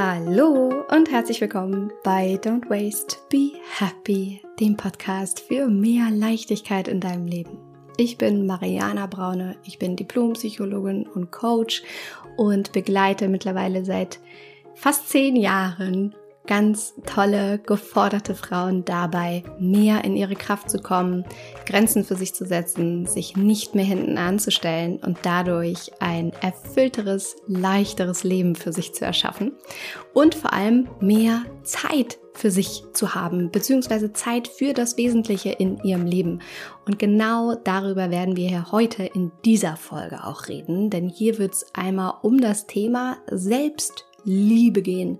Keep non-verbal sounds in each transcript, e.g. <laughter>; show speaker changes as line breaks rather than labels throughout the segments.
Hallo und herzlich willkommen bei Don't Waste, Be Happy, dem Podcast für mehr Leichtigkeit in deinem Leben. Ich bin Mariana Braune, ich bin Diplompsychologin und Coach und begleite mittlerweile seit fast zehn Jahren ganz tolle, geforderte Frauen dabei, mehr in ihre Kraft zu kommen, Grenzen für sich zu setzen, sich nicht mehr hinten anzustellen und dadurch ein erfüllteres, leichteres Leben für sich zu erschaffen und vor allem mehr Zeit für sich zu haben, beziehungsweise Zeit für das Wesentliche in ihrem Leben. Und genau darüber werden wir hier heute in dieser Folge auch reden, denn hier wird es einmal um das Thema Selbstliebe gehen.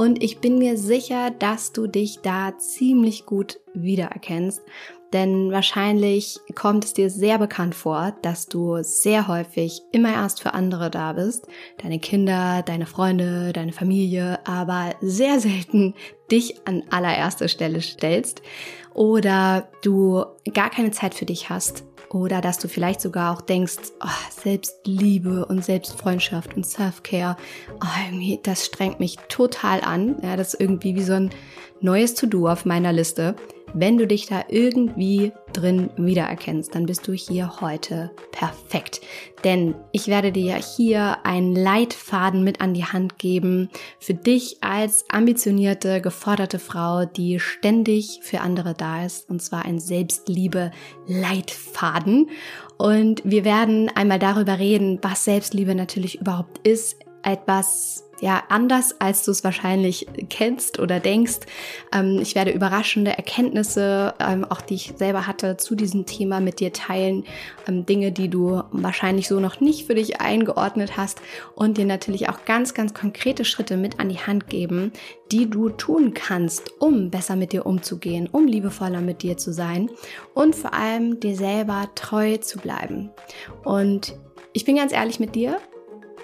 Und ich bin mir sicher, dass du dich da ziemlich gut wiedererkennst. Denn wahrscheinlich kommt es dir sehr bekannt vor, dass du sehr häufig immer erst für andere da bist. Deine Kinder, deine Freunde, deine Familie, aber sehr selten dich an allererster Stelle stellst. Oder du gar keine Zeit für dich hast oder dass du vielleicht sogar auch denkst, oh, Selbstliebe und Selbstfreundschaft und Self-Care, oh, das strengt mich total an. Ja, das ist irgendwie wie so ein neues To-Do auf meiner Liste. Wenn du dich da irgendwie drin wiedererkennst, dann bist du hier heute perfekt. Denn ich werde dir hier einen Leitfaden mit an die Hand geben für dich als ambitionierte, geforderte Frau, die ständig für andere da ist. Und zwar ein Selbstliebe-Leitfaden. Und wir werden einmal darüber reden, was Selbstliebe natürlich überhaupt ist. Etwas ja anders, als du es wahrscheinlich kennst oder denkst. Ähm, ich werde überraschende Erkenntnisse, ähm, auch die ich selber hatte, zu diesem Thema mit dir teilen. Ähm, Dinge, die du wahrscheinlich so noch nicht für dich eingeordnet hast und dir natürlich auch ganz, ganz konkrete Schritte mit an die Hand geben, die du tun kannst, um besser mit dir umzugehen, um liebevoller mit dir zu sein und vor allem dir selber treu zu bleiben. Und ich bin ganz ehrlich mit dir,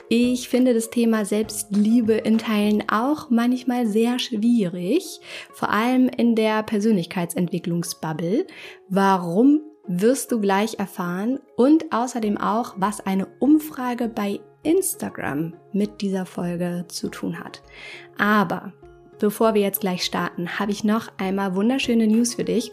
ich finde das Thema Selbstliebe in Teilen auch manchmal sehr schwierig, vor allem in der Persönlichkeitsentwicklungsbubble. Warum wirst du gleich erfahren und außerdem auch, was eine Umfrage bei Instagram mit dieser Folge zu tun hat. Aber bevor wir jetzt gleich starten, habe ich noch einmal wunderschöne News für dich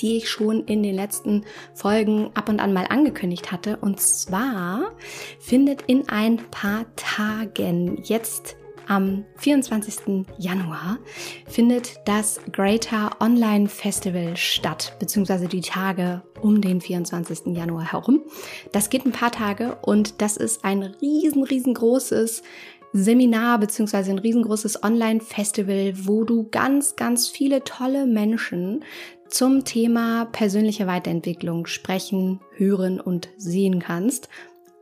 die ich schon in den letzten Folgen ab und an mal angekündigt hatte. Und zwar findet in ein paar Tagen jetzt am 24. Januar findet das Greater Online Festival statt, beziehungsweise die Tage um den 24. Januar herum. Das geht ein paar Tage und das ist ein riesen, riesengroßes Seminar beziehungsweise ein riesengroßes Online-Festival, wo du ganz, ganz viele tolle Menschen zum Thema persönliche Weiterentwicklung sprechen, hören und sehen kannst.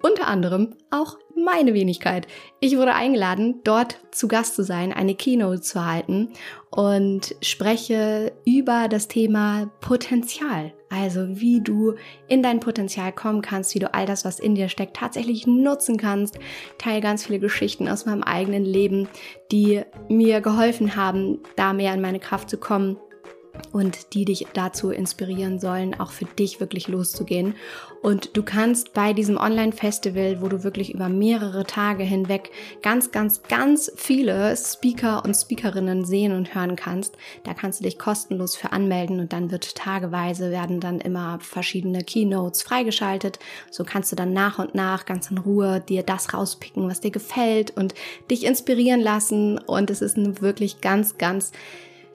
Unter anderem auch meine Wenigkeit. Ich wurde eingeladen, dort zu Gast zu sein, eine Keynote zu halten und spreche über das Thema Potenzial. Also wie du in dein Potenzial kommen kannst, wie du all das, was in dir steckt, tatsächlich nutzen kannst. Teile ganz viele Geschichten aus meinem eigenen Leben, die mir geholfen haben, da mehr in meine Kraft zu kommen und die dich dazu inspirieren sollen, auch für dich wirklich loszugehen. Und du kannst bei diesem Online-Festival, wo du wirklich über mehrere Tage hinweg ganz, ganz, ganz viele Speaker und Speakerinnen sehen und hören kannst, da kannst du dich kostenlos für anmelden und dann wird tageweise werden dann immer verschiedene Keynotes freigeschaltet. So kannst du dann nach und nach ganz in Ruhe dir das rauspicken, was dir gefällt und dich inspirieren lassen. Und es ist wirklich ganz, ganz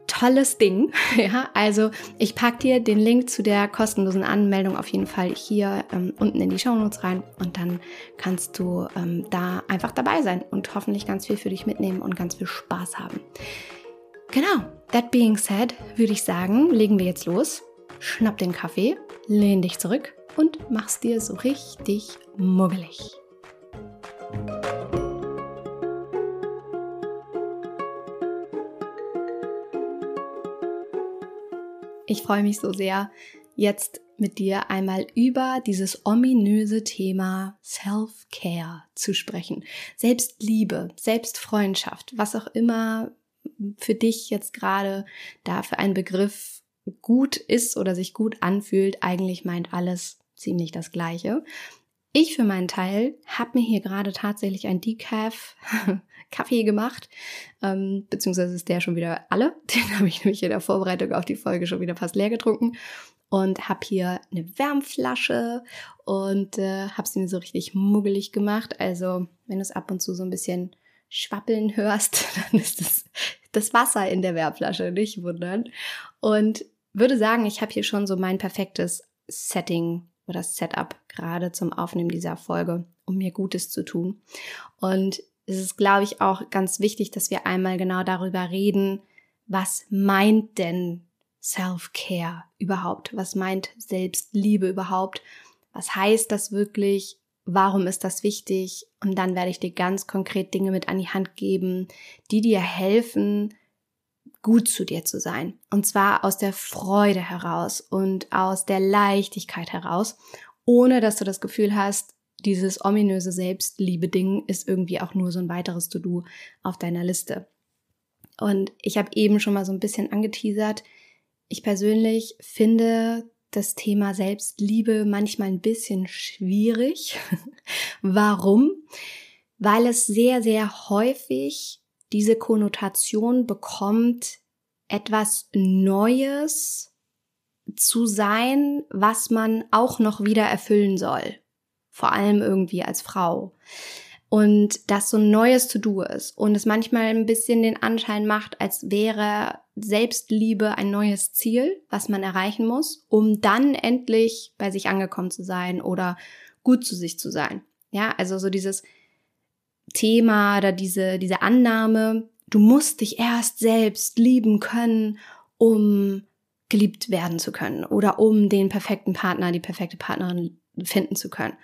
tolles Ding. <laughs> Ja, also ich pack dir den Link zu der kostenlosen Anmeldung auf jeden Fall hier ähm, unten in die Show Notes rein und dann kannst du ähm, da einfach dabei sein und hoffentlich ganz viel für dich mitnehmen und ganz viel Spaß haben. Genau, that being said, würde ich sagen, legen wir jetzt los. Schnapp den Kaffee, lehn dich zurück und mach's dir so richtig muggelig. Ich freue mich so sehr, jetzt mit dir einmal über dieses ominöse Thema Self-Care zu sprechen. Selbstliebe, Selbstfreundschaft, was auch immer für dich jetzt gerade da für ein Begriff gut ist oder sich gut anfühlt, eigentlich meint alles ziemlich das Gleiche. Ich für meinen Teil habe mir hier gerade tatsächlich ein Decaf <laughs> Kaffee gemacht, ähm, beziehungsweise ist der schon wieder alle. <laughs> Den habe ich nämlich in der Vorbereitung auf die Folge schon wieder fast leer getrunken und habe hier eine Wärmflasche und äh, habe sie mir so richtig muggelig gemacht. Also wenn du es ab und zu so ein bisschen schwappeln hörst, <laughs> dann ist das das Wasser in der Wärmflasche, nicht wundern. Und würde sagen, ich habe hier schon so mein perfektes Setting oder Setup gerade zum Aufnehmen dieser Folge, um mir Gutes zu tun. Und es ist, glaube ich, auch ganz wichtig, dass wir einmal genau darüber reden, was meint denn Self-Care überhaupt? Was meint Selbstliebe überhaupt? Was heißt das wirklich? Warum ist das wichtig? Und dann werde ich dir ganz konkret Dinge mit an die Hand geben, die dir helfen, gut zu dir zu sein. Und zwar aus der Freude heraus und aus der Leichtigkeit heraus, ohne dass du das Gefühl hast, dieses ominöse Selbstliebe-Ding ist irgendwie auch nur so ein weiteres To-Do auf deiner Liste. Und ich habe eben schon mal so ein bisschen angeteasert. Ich persönlich finde das Thema Selbstliebe manchmal ein bisschen schwierig. <laughs> Warum? Weil es sehr, sehr häufig diese Konnotation bekommt, etwas Neues zu sein, was man auch noch wieder erfüllen soll. Vor allem irgendwie als Frau. Und das so ein neues To-Do ist und es manchmal ein bisschen den Anschein macht, als wäre Selbstliebe ein neues Ziel, was man erreichen muss, um dann endlich bei sich angekommen zu sein oder gut zu sich zu sein. Ja, also so dieses Thema oder diese, diese Annahme, du musst dich erst selbst lieben können, um geliebt werden zu können oder um den perfekten Partner, die perfekte Partnerin finden zu können.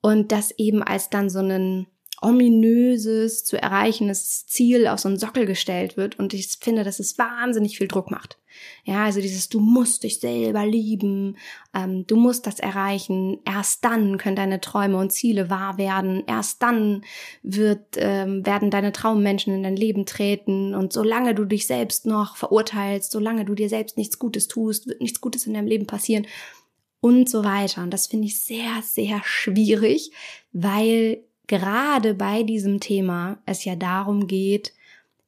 Und das eben als dann so einen ominöses, zu erreichendes Ziel auf so einen Sockel gestellt wird. Und ich finde, dass es wahnsinnig viel Druck macht. Ja, also dieses, du musst dich selber lieben, ähm, du musst das erreichen. Erst dann können deine Träume und Ziele wahr werden. Erst dann wird, ähm, werden deine Traummenschen in dein Leben treten. Und solange du dich selbst noch verurteilst, solange du dir selbst nichts Gutes tust, wird nichts Gutes in deinem Leben passieren und so weiter. Und das finde ich sehr, sehr schwierig, weil gerade bei diesem Thema es ja darum geht,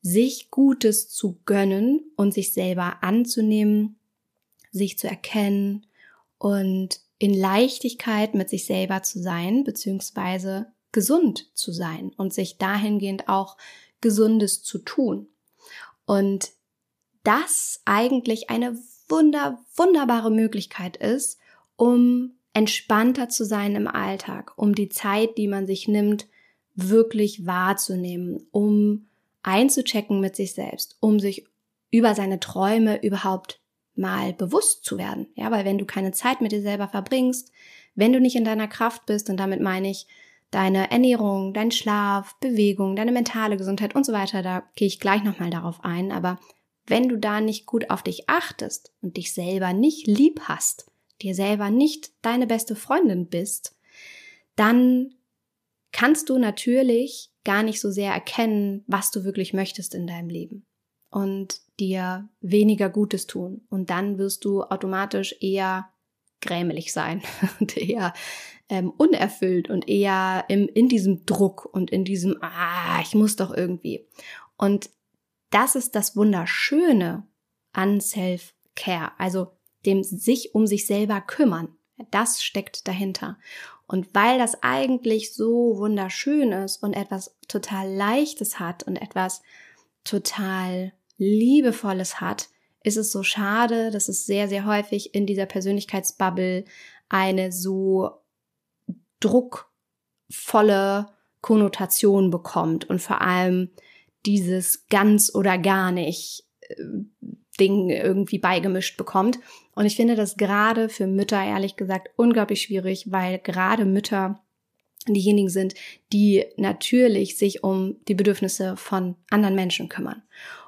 sich Gutes zu gönnen und sich selber anzunehmen, sich zu erkennen und in Leichtigkeit mit sich selber zu sein, beziehungsweise gesund zu sein und sich dahingehend auch Gesundes zu tun. Und das eigentlich eine wunder, wunderbare Möglichkeit ist, um entspannter zu sein im Alltag, um die Zeit, die man sich nimmt, wirklich wahrzunehmen, um einzuchecken mit sich selbst, um sich über seine Träume überhaupt mal bewusst zu werden. Ja, weil wenn du keine Zeit mit dir selber verbringst, wenn du nicht in deiner Kraft bist, und damit meine ich deine Ernährung, dein Schlaf, Bewegung, deine mentale Gesundheit und so weiter, da gehe ich gleich nochmal darauf ein, aber wenn du da nicht gut auf dich achtest und dich selber nicht lieb hast, dir selber nicht deine beste Freundin bist, dann kannst du natürlich gar nicht so sehr erkennen, was du wirklich möchtest in deinem Leben und dir weniger Gutes tun. Und dann wirst du automatisch eher grämelig sein <laughs> und eher ähm, unerfüllt und eher im, in diesem Druck und in diesem, ah, ich muss doch irgendwie. Und das ist das Wunderschöne an Self-Care. Also dem sich um sich selber kümmern. Das steckt dahinter. Und weil das eigentlich so wunderschön ist und etwas total Leichtes hat und etwas total Liebevolles hat, ist es so schade, dass es sehr, sehr häufig in dieser Persönlichkeitsbubble eine so druckvolle Konnotation bekommt und vor allem dieses ganz oder gar nicht äh, Ding irgendwie beigemischt bekommt. Und ich finde das gerade für Mütter ehrlich gesagt unglaublich schwierig, weil gerade Mütter diejenigen sind, die natürlich sich um die Bedürfnisse von anderen Menschen kümmern.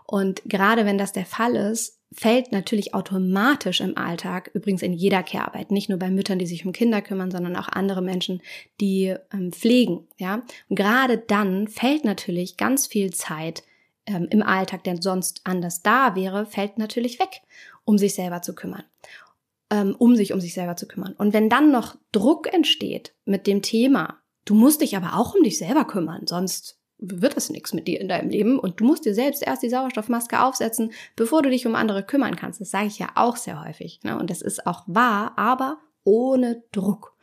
Und gerade wenn das der Fall ist, fällt natürlich automatisch im Alltag, übrigens in jeder Care-Arbeit, nicht nur bei Müttern, die sich um Kinder kümmern, sondern auch andere Menschen, die ähm, pflegen, ja. Und gerade dann fällt natürlich ganz viel Zeit ähm, im Alltag, der sonst anders da wäre, fällt natürlich weg, um sich selber zu kümmern. ähm, um sich um sich selber zu kümmern. Und wenn dann noch Druck entsteht mit dem Thema, du musst dich aber auch um dich selber kümmern, sonst wird es nichts mit dir in deinem Leben und du musst dir selbst erst die Sauerstoffmaske aufsetzen, bevor du dich um andere kümmern kannst. Das sage ich ja auch sehr häufig. Ne? Und das ist auch wahr, aber ohne Druck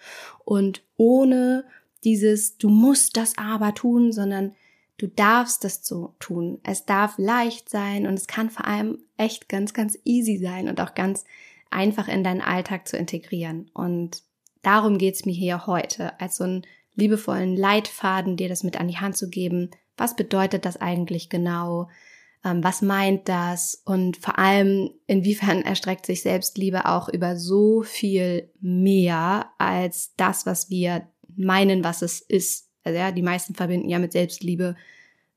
und ohne dieses, du musst das aber tun, sondern du darfst das so tun. Es darf leicht sein und es kann vor allem echt ganz, ganz easy sein und auch ganz einfach in deinen Alltag zu integrieren. Und darum geht's mir hier heute, als so einen liebevollen Leitfaden, dir das mit an die Hand zu geben. Was bedeutet das eigentlich genau? Ähm, was meint das? Und vor allem, inwiefern erstreckt sich Selbstliebe auch über so viel mehr als das, was wir meinen, was es ist. Also ja, die meisten verbinden ja mit Selbstliebe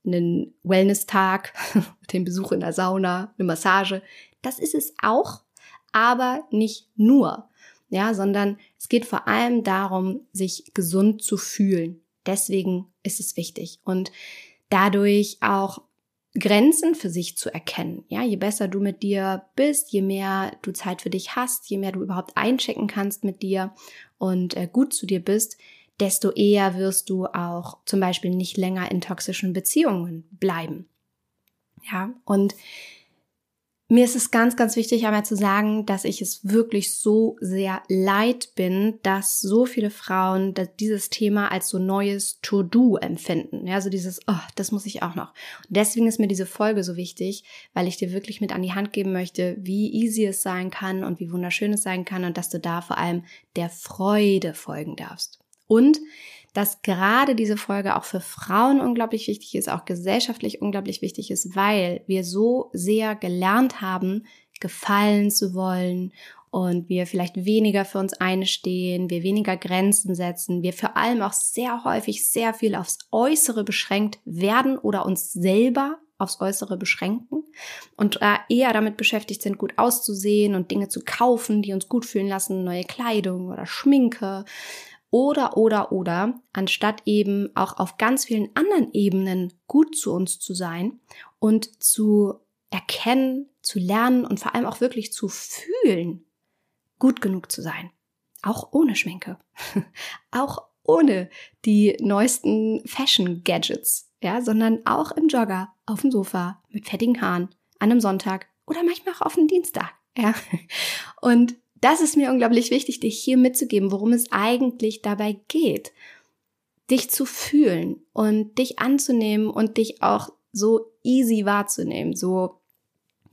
einen Wellness-Tag, <laughs> den Besuch in der Sauna, eine Massage. Das ist es auch, aber nicht nur. Ja, sondern es geht vor allem darum, sich gesund zu fühlen. Deswegen ist es wichtig und dadurch auch Grenzen für sich zu erkennen. Ja, je besser du mit dir bist, je mehr du Zeit für dich hast, je mehr du überhaupt einchecken kannst mit dir und äh, gut zu dir bist, desto eher wirst du auch zum Beispiel nicht länger in toxischen Beziehungen bleiben. Ja, und mir ist es ganz, ganz wichtig, einmal zu sagen, dass ich es wirklich so sehr leid bin, dass so viele Frauen dieses Thema als so neues To-Do empfinden. Ja, so dieses, oh, das muss ich auch noch. Und deswegen ist mir diese Folge so wichtig, weil ich dir wirklich mit an die Hand geben möchte, wie easy es sein kann und wie wunderschön es sein kann und dass du da vor allem der Freude folgen darfst. Und dass gerade diese Folge auch für Frauen unglaublich wichtig ist, auch gesellschaftlich unglaublich wichtig ist, weil wir so sehr gelernt haben, gefallen zu wollen und wir vielleicht weniger für uns einstehen, wir weniger Grenzen setzen, wir vor allem auch sehr häufig sehr viel aufs Äußere beschränkt werden oder uns selber aufs Äußere beschränken und äh, eher damit beschäftigt sind, gut auszusehen und Dinge zu kaufen, die uns gut fühlen lassen, neue Kleidung oder Schminke oder, oder, oder, anstatt eben auch auf ganz vielen anderen Ebenen gut zu uns zu sein und zu erkennen, zu lernen und vor allem auch wirklich zu fühlen, gut genug zu sein. Auch ohne Schminke. <laughs> auch ohne die neuesten Fashion-Gadgets, ja, sondern auch im Jogger, auf dem Sofa, mit fettigen Haaren, an einem Sonntag oder manchmal auch auf einem Dienstag, ja. <laughs> Und das ist mir unglaublich wichtig, dich hier mitzugeben, worum es eigentlich dabei geht. Dich zu fühlen und dich anzunehmen und dich auch so easy wahrzunehmen. So,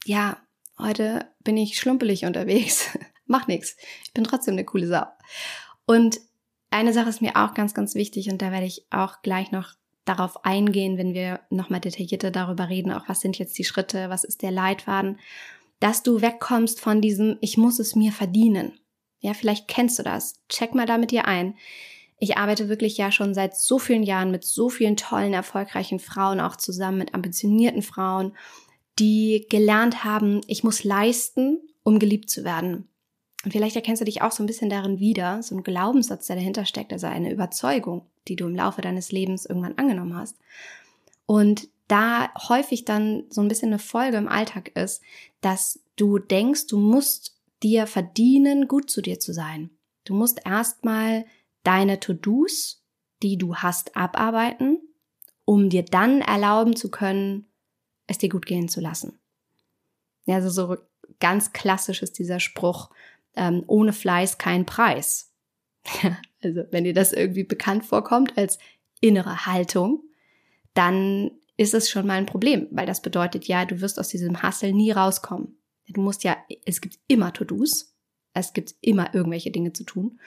ja, heute bin ich schlumpelig unterwegs. <laughs> Mach nix. Ich bin trotzdem eine coole Sau. Und eine Sache ist mir auch ganz, ganz wichtig und da werde ich auch gleich noch darauf eingehen, wenn wir nochmal detaillierter darüber reden, auch was sind jetzt die Schritte, was ist der Leitfaden dass du wegkommst von diesem, ich muss es mir verdienen. Ja, vielleicht kennst du das. Check mal da mit dir ein. Ich arbeite wirklich ja schon seit so vielen Jahren mit so vielen tollen, erfolgreichen Frauen auch zusammen, mit ambitionierten Frauen, die gelernt haben, ich muss leisten, um geliebt zu werden. Und vielleicht erkennst du dich auch so ein bisschen darin wieder, so ein Glaubenssatz, der dahinter steckt, also eine Überzeugung, die du im Laufe deines Lebens irgendwann angenommen hast. Und da häufig dann so ein bisschen eine Folge im Alltag ist, dass du denkst, du musst dir verdienen, gut zu dir zu sein. Du musst erstmal deine To-Dos, die du hast, abarbeiten, um dir dann erlauben zu können, es dir gut gehen zu lassen. Ja, also so ganz klassisch ist dieser Spruch, ähm, ohne Fleiß kein Preis. also wenn dir das irgendwie bekannt vorkommt als innere Haltung, dann ist es schon mal ein Problem, weil das bedeutet ja, du wirst aus diesem Hustle nie rauskommen. Du musst ja, es gibt immer To-Dos, es gibt immer irgendwelche Dinge zu tun.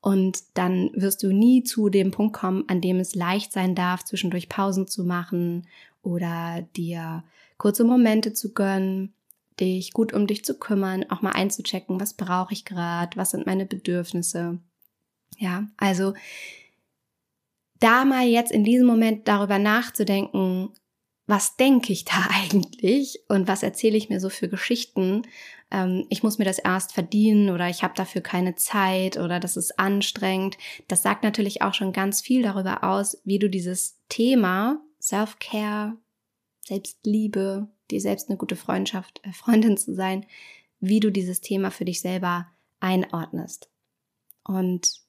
Und dann wirst du nie zu dem Punkt kommen, an dem es leicht sein darf, zwischendurch Pausen zu machen oder dir kurze Momente zu gönnen, dich gut um dich zu kümmern, auch mal einzuchecken, was brauche ich gerade, was sind meine Bedürfnisse. Ja, also da mal jetzt in diesem Moment darüber nachzudenken, was denke ich da <laughs> eigentlich und was erzähle ich mir so für Geschichten? Ähm, ich muss mir das erst verdienen oder ich habe dafür keine Zeit oder das ist anstrengend. Das sagt natürlich auch schon ganz viel darüber aus, wie du dieses Thema Self-Care, Selbstliebe, dir selbst eine gute Freundschaft, äh, Freundin zu sein, wie du dieses Thema für dich selber einordnest. Und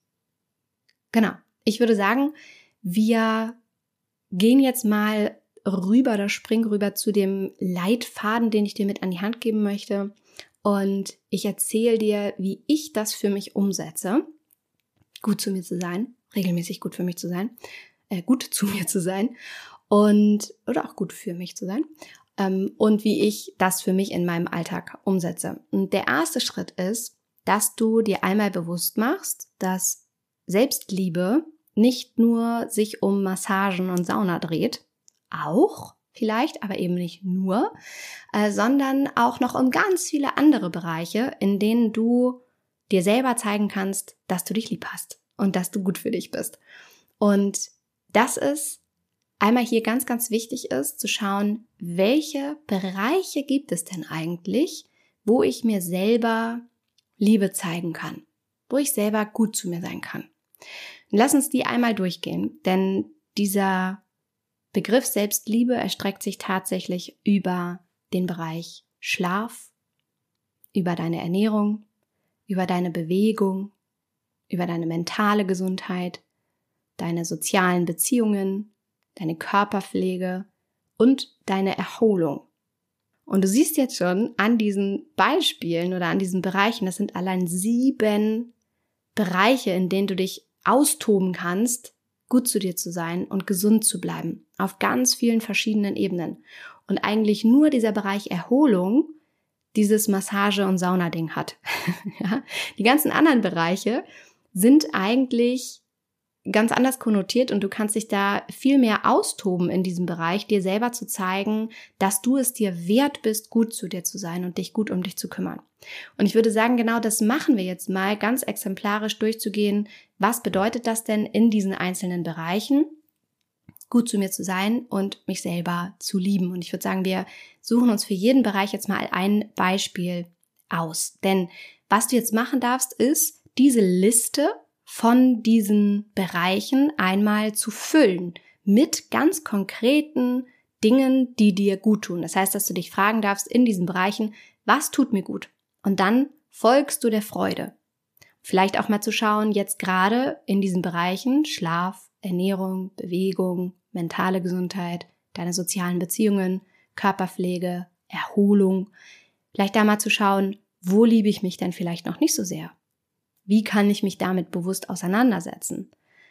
genau, ich würde sagen, wir gehen jetzt mal rüber oder springen rüber zu dem Leitfaden, den ich dir mit an die Hand geben möchte. Und ich erzähle dir, wie ich das für mich umsetze, gut zu mir zu sein, regelmäßig gut für mich zu sein, äh, gut <laughs> zu mir zu sein und oder auch gut für mich zu sein ähm, und wie ich das für mich in meinem Alltag umsetze. Und der erste Schritt ist, dass du dir einmal bewusst machst, dass Selbstliebe nicht nur sich um Massagen und Sauna dreht, auch vielleicht, aber eben nicht nur, äh, sondern auch noch um ganz viele andere Bereiche, in denen du dir selber zeigen kannst, dass du dich lieb hast und dass du gut für dich bist. Und das ist einmal hier ganz, ganz wichtig ist, zu schauen, welche Bereiche gibt es denn eigentlich, wo ich mir selber Liebe zeigen kann, wo ich selber gut zu mir sein kann. Lass uns die einmal durchgehen, denn dieser Begriff Selbstliebe erstreckt sich tatsächlich über den Bereich Schlaf, über deine Ernährung, über deine Bewegung, über deine mentale Gesundheit, deine sozialen Beziehungen, deine Körperpflege und deine Erholung. Und du siehst jetzt schon an diesen Beispielen oder an diesen Bereichen, das sind allein sieben Bereiche, in denen du dich austoben kannst, gut zu dir zu sein und gesund zu bleiben. Auf ganz vielen verschiedenen Ebenen. Und eigentlich nur dieser Bereich Erholung dieses Massage- und Saunading hat. <laughs> Die ganzen anderen Bereiche sind eigentlich ganz anders konnotiert und du kannst dich da viel mehr austoben in diesem Bereich, dir selber zu zeigen, dass du es dir wert bist, gut zu dir zu sein und dich gut um dich zu kümmern. Und ich würde sagen, genau das machen wir jetzt mal ganz exemplarisch durchzugehen. Was bedeutet das denn in diesen einzelnen Bereichen? gut zu mir zu sein und mich selber zu lieben. Und ich würde sagen, wir suchen uns für jeden Bereich jetzt mal ein Beispiel aus. Denn was du jetzt machen darfst, ist diese Liste von diesen Bereichen einmal zu füllen mit ganz konkreten Dingen, die dir gut tun. Das heißt, dass du dich fragen darfst in diesen Bereichen, was tut mir gut? Und dann folgst du der Freude. Vielleicht auch mal zu schauen, jetzt gerade in diesen Bereichen Schlaf, Ernährung, Bewegung, mentale Gesundheit, deine sozialen Beziehungen, Körperpflege, Erholung. Vielleicht da mal zu schauen, wo liebe ich mich denn vielleicht noch nicht so sehr? Wie kann ich mich damit bewusst auseinandersetzen?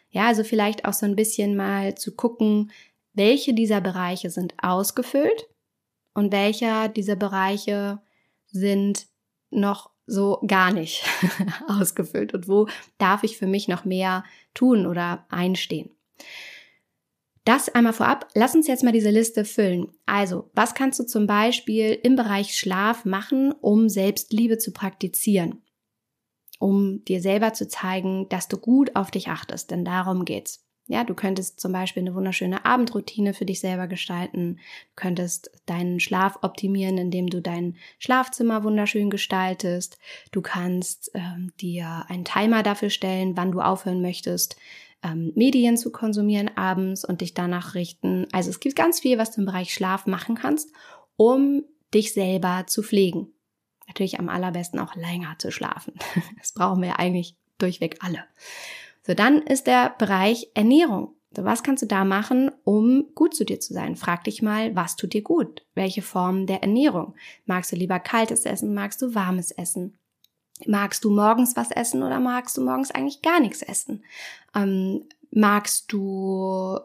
Ja, also vielleicht auch so ein bisschen mal zu gucken, welche dieser Bereiche sind ausgefüllt und welcher dieser Bereiche sind noch so gar nicht <laughs> ausgefüllt und wo darf ich für mich noch mehr tun oder einstehen. Das einmal vorab. Lass uns jetzt mal diese Liste füllen. Also, was kannst du zum Beispiel im Bereich Schlaf machen, um Selbstliebe zu praktizieren? um dir selber zu zeigen, dass du gut auf dich achtest, denn darum geht's. Ja, du könntest zum Beispiel eine wunderschöne Abendroutine für dich selber gestalten, du könntest deinen Schlaf optimieren, indem du dein Schlafzimmer wunderschön gestaltest, du kannst ähm, dir einen Timer dafür stellen, wann du aufhören möchtest, ähm, Medien zu konsumieren abends und dich danach richten. Also es gibt ganz viel, was du im Bereich Schlaf machen kannst, um dich selber zu pflegen. Natürlich am allerbesten auch länger zu schlafen. <laughs> Das brauchen wir eigentlich durchweg alle. So, dann ist der Bereich Ernährung. So, was kannst du da machen, um gut zu dir zu sein? Frag dich mal, was tut dir gut? Welche Form der Ernährung? Magst du lieber kaltes Essen? Magst du warmes Essen? Magst du morgens was essen oder magst du morgens eigentlich gar nichts essen? Ähm, magst du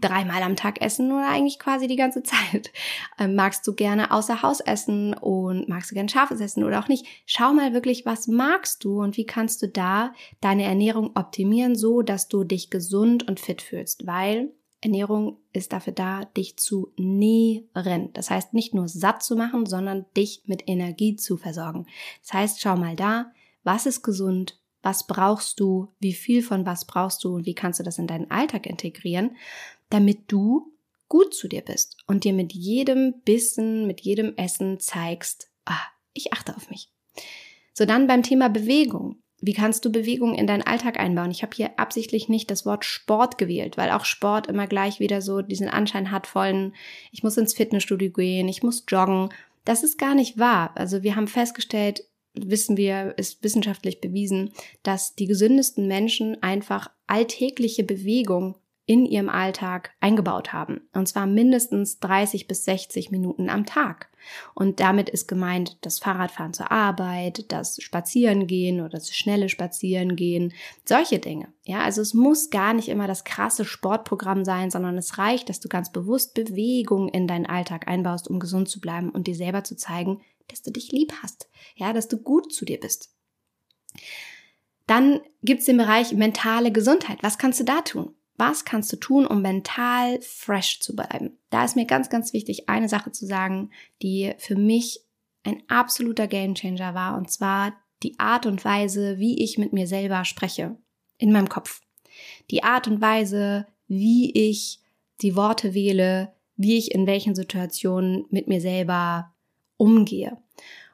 dreimal am Tag essen oder eigentlich quasi die ganze <laughs> Zeit? Ähm, magst du gerne außer Haus essen und magst du gerne scharfes Essen oder auch nicht? Schau mal wirklich, was magst du und wie kannst du da deine Ernährung optimieren, so dass du dich gesund und fit fühlst, weil Ernährung ist dafür da, dich zu nähren. Das heißt, nicht nur satt zu machen, sondern dich mit Energie zu versorgen. Das heißt, schau mal da, was ist gesund, was brauchst du, wie viel von was brauchst du und wie kannst du das in deinen Alltag integrieren, damit du gut zu dir bist und dir mit jedem Bissen, mit jedem Essen zeigst, ah, ich achte auf mich. So dann beim Thema Bewegung. Wie kannst du Bewegung in deinen Alltag einbauen? Ich habe hier absichtlich nicht das Wort Sport gewählt, weil auch Sport immer gleich wieder so diesen Anschein hat vollen, ich muss ins Fitnessstudio gehen, ich muss joggen. Das ist gar nicht wahr. Also wir haben festgestellt, wissen wir, ist wissenschaftlich bewiesen, dass die gesündesten Menschen einfach alltägliche Bewegung in ihrem Alltag eingebaut haben. Und zwar mindestens 30 bis 60 Minuten am Tag. Und damit ist gemeint das Fahrradfahren zur Arbeit, das Spazierengehen oder das schnelle Spazierengehen, solche Dinge. Ja, also es muss gar nicht immer das krasse Sportprogramm sein, sondern es reicht, dass du ganz bewusst Bewegung in deinen Alltag einbaust, um gesund zu bleiben und dir selber zu zeigen, dass du dich lieb hast. Ja, dass du gut zu dir bist. Dann gibt es den Bereich mentale Gesundheit. Was kannst du da tun? Was kannst du tun, um mental fresh zu bleiben? Da ist mir ganz, ganz wichtig, eine Sache zu sagen, die für mich ein absoluter Gamechanger war, und zwar die Art und Weise, wie ich mit mir selber spreche in meinem Kopf. Die Art und Weise, wie ich die Worte wähle, wie ich in welchen Situationen mit mir selber umgehe.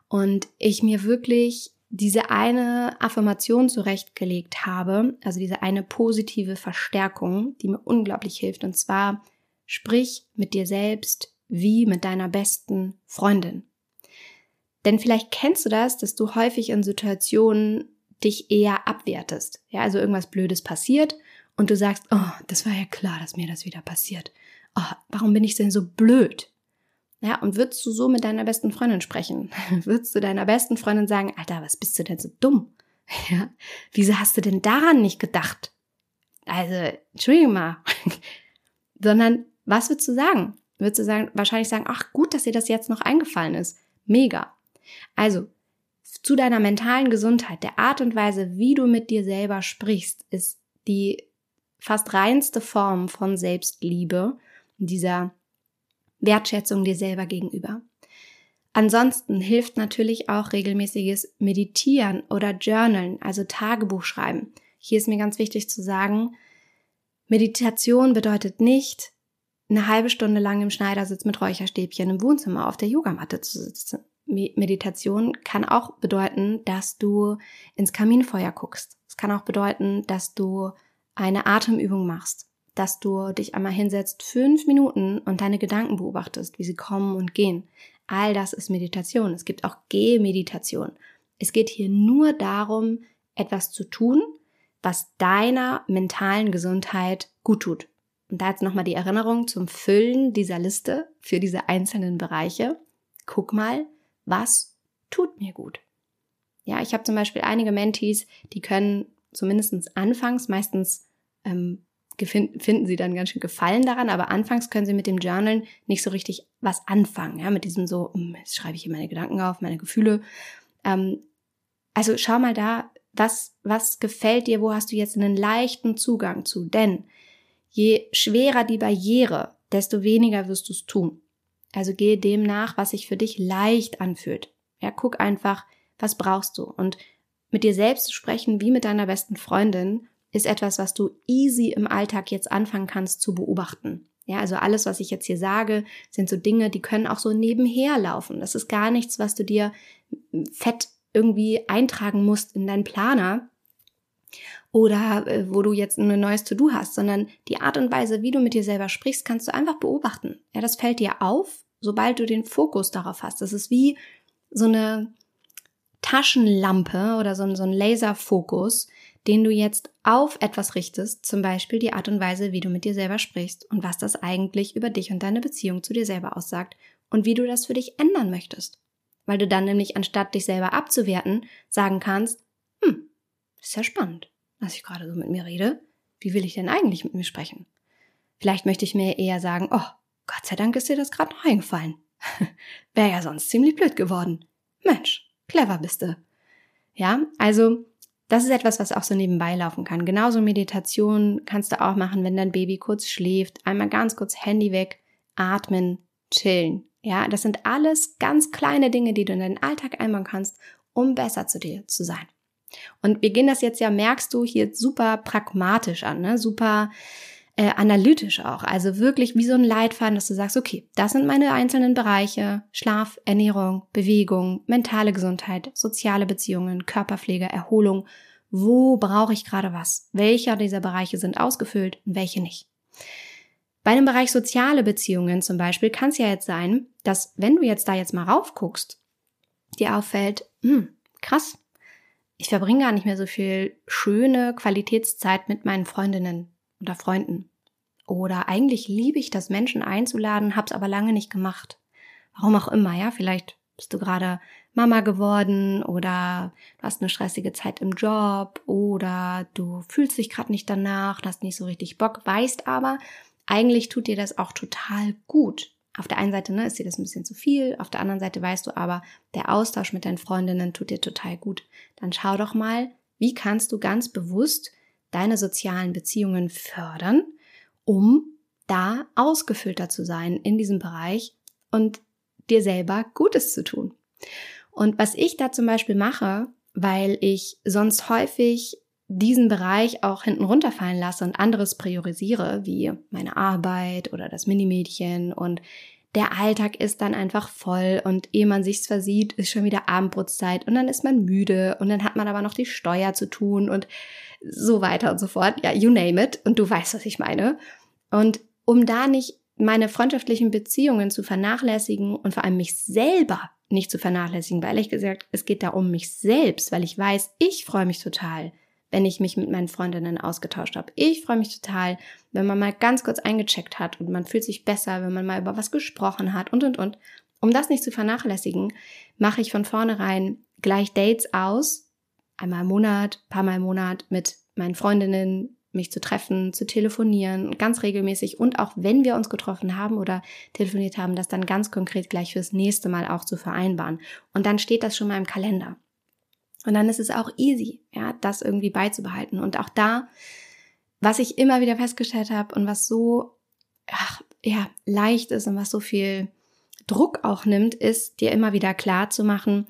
Und ich mir wirklich diese eine Affirmation zurechtgelegt habe, also diese eine positive Verstärkung, die mir unglaublich hilft. Und zwar, sprich mit dir selbst wie mit deiner besten Freundin. Denn vielleicht kennst du das, dass du häufig in Situationen dich eher abwertest. Ja, also irgendwas Blödes passiert und du sagst, oh, das war ja klar, dass mir das wieder passiert. Oh, warum bin ich denn so blöd? Ja, und würdest du so mit deiner besten Freundin sprechen? <laughs> würdest du deiner besten Freundin sagen, Alter, was bist du denn so dumm? <laughs> Ja, wieso hast du denn daran nicht gedacht? Also, entschuldige mal. <laughs> Sondern, was würdest du sagen? Würdest du sagen, wahrscheinlich sagen, ach gut, dass dir das jetzt noch eingefallen ist. Mega. Also, zu deiner mentalen Gesundheit, der Art und Weise, wie du mit dir selber sprichst, ist die fast reinste Form von Selbstliebe, dieser Wertschätzung dir selber gegenüber. Ansonsten hilft natürlich auch regelmäßiges Meditieren oder Journalen, also Tagebuch schreiben. Hier ist mir ganz wichtig zu sagen, Meditation bedeutet nicht, eine halbe Stunde lang im Schneidersitz mit Räucherstäbchen im Wohnzimmer auf der Yogamatte zu sitzen. Meditation kann auch bedeuten, dass du ins Kaminfeuer guckst. Es kann auch bedeuten, dass du eine Atemübung machst dass du dich einmal hinsetzt, fünf Minuten und deine Gedanken beobachtest, wie sie kommen und gehen. All das ist Meditation. Es gibt auch Gehmeditation. Es geht hier nur darum, etwas zu tun, was deiner mentalen Gesundheit gut tut. Und da jetzt nochmal die Erinnerung zum Füllen dieser Liste für diese einzelnen Bereiche. Guck mal, was tut mir gut? Ja, ich habe zum Beispiel einige Mentees, die können zumindest anfangs, meistens ähm, finden sie dann ganz schön Gefallen daran, aber anfangs können sie mit dem Journalen nicht so richtig was anfangen, ja, mit diesem so, hm, jetzt schreibe ich hier meine Gedanken auf, meine Gefühle. Ähm, also schau mal da, was, was gefällt dir, wo hast du jetzt einen leichten Zugang zu? Denn je schwerer die Barriere, desto weniger wirst du es tun. Also gehe dem nach, was sich für dich leicht anfühlt. Ja, guck einfach, was brauchst du? Und mit dir selbst zu sprechen, wie mit deiner besten Freundin, ist etwas, was du easy im Alltag jetzt anfangen kannst zu beobachten. Ja, also alles, was ich jetzt hier sage, sind so Dinge, die können auch so nebenher laufen. Das ist gar nichts, was du dir fett irgendwie eintragen musst in deinen Planer oder äh, wo du jetzt ein neues To-Do hast, sondern die Art und Weise, wie du mit dir selber sprichst, kannst du einfach beobachten. Ja, das fällt dir auf, sobald du den Fokus darauf hast. Das ist wie so eine Taschenlampe oder so so ein Laserfokus, den du jetzt auf etwas richtest, zum Beispiel die Art und Weise, wie du mit dir selber sprichst und was das eigentlich über dich und deine Beziehung zu dir selber aussagt und wie du das für dich ändern möchtest. Weil du dann nämlich anstatt dich selber abzuwerten, sagen kannst, hm, ist ja spannend, dass ich gerade so mit mir rede. Wie will ich denn eigentlich mit mir sprechen? Vielleicht möchte ich mir eher sagen, oh, Gott sei Dank ist dir das gerade noch eingefallen. <laughs> Wäre ja sonst ziemlich blöd geworden. Mensch, clever bist du. Ja, also das ist etwas, was auch so nebenbei laufen kann. Genauso Meditation kannst du auch machen, wenn dein Baby kurz schläft. Einmal ganz kurz Handy weg, atmen, chillen. Ja, das sind alles ganz kleine Dinge, die du in deinen Alltag einbauen kannst, um besser zu dir zu sein. Und wir gehen das jetzt ja, merkst du, hier super pragmatisch an, ne? super äh, analytisch auch. Also wirklich wie so ein Leitfaden, dass du sagst, okay, das sind meine einzelnen Bereiche. Schlaf, Ernährung, Bewegung, mentale Gesundheit, soziale Beziehungen, Körperpflege, Erholung. Wo brauche ich gerade was? Welcher dieser Bereiche sind ausgefüllt und welche nicht? Bei dem Bereich soziale Beziehungen zum Beispiel kann es ja jetzt sein, dass wenn du jetzt da jetzt mal raufguckst, dir auffällt, hm, krass, ich verbringe gar nicht mehr so viel schöne Qualitätszeit mit meinen Freundinnen oder Freunden. Oder eigentlich liebe ich das, Menschen einzuladen, hab's aber lange nicht gemacht. Warum auch immer, ja, vielleicht bist du gerade Mama geworden oder du hast eine stressige Zeit im Job oder du fühlst dich gerade nicht danach, hast nicht so richtig Bock, weißt aber, eigentlich tut dir das auch total gut. Auf der einen Seite ne, ist dir das ein bisschen zu viel, auf der anderen Seite weißt du aber, der Austausch mit deinen Freundinnen tut dir total gut. Dann schau doch mal, wie kannst du ganz bewusst deine sozialen Beziehungen fördern, um da ausgefüllter zu sein in diesem Bereich und dir selber Gutes zu tun. Und was ich da zum Beispiel mache, weil ich sonst häufig diesen Bereich auch hinten runterfallen lasse und anderes priorisiere, wie meine Arbeit oder das Minimädchen und der Alltag ist dann einfach voll und ehe man sich's versieht, ist schon wieder Abendbrotzeit und dann ist man müde und dann hat man aber noch die Steuer zu tun und so weiter und so fort. Ja, you name it. Und du weißt, was ich meine. Und um da nicht meine freundschaftlichen Beziehungen zu vernachlässigen und vor allem mich selber nicht zu vernachlässigen, weil ehrlich gesagt, es geht da um mich selbst, weil ich weiß, ich freue mich total, wenn ich mich mit meinen Freundinnen ausgetauscht habe. Ich freue mich total, wenn man mal ganz kurz eingecheckt hat und man fühlt sich besser, wenn man mal über was gesprochen hat und, und, und. Um das nicht zu vernachlässigen, mache ich von vornherein gleich Dates aus, einmal im Monat, paar Mal im Monat mit meinen Freundinnen, mich zu treffen, zu telefonieren, ganz regelmäßig und auch wenn wir uns getroffen haben oder telefoniert haben, das dann ganz konkret gleich fürs nächste Mal auch zu vereinbaren. Und dann steht das schon mal im Kalender. Und dann ist es auch easy, ja, das irgendwie beizubehalten. Und auch da, was ich immer wieder festgestellt habe und was so, ach, ja, leicht ist und was so viel Druck auch nimmt, ist, dir immer wieder klar zu machen,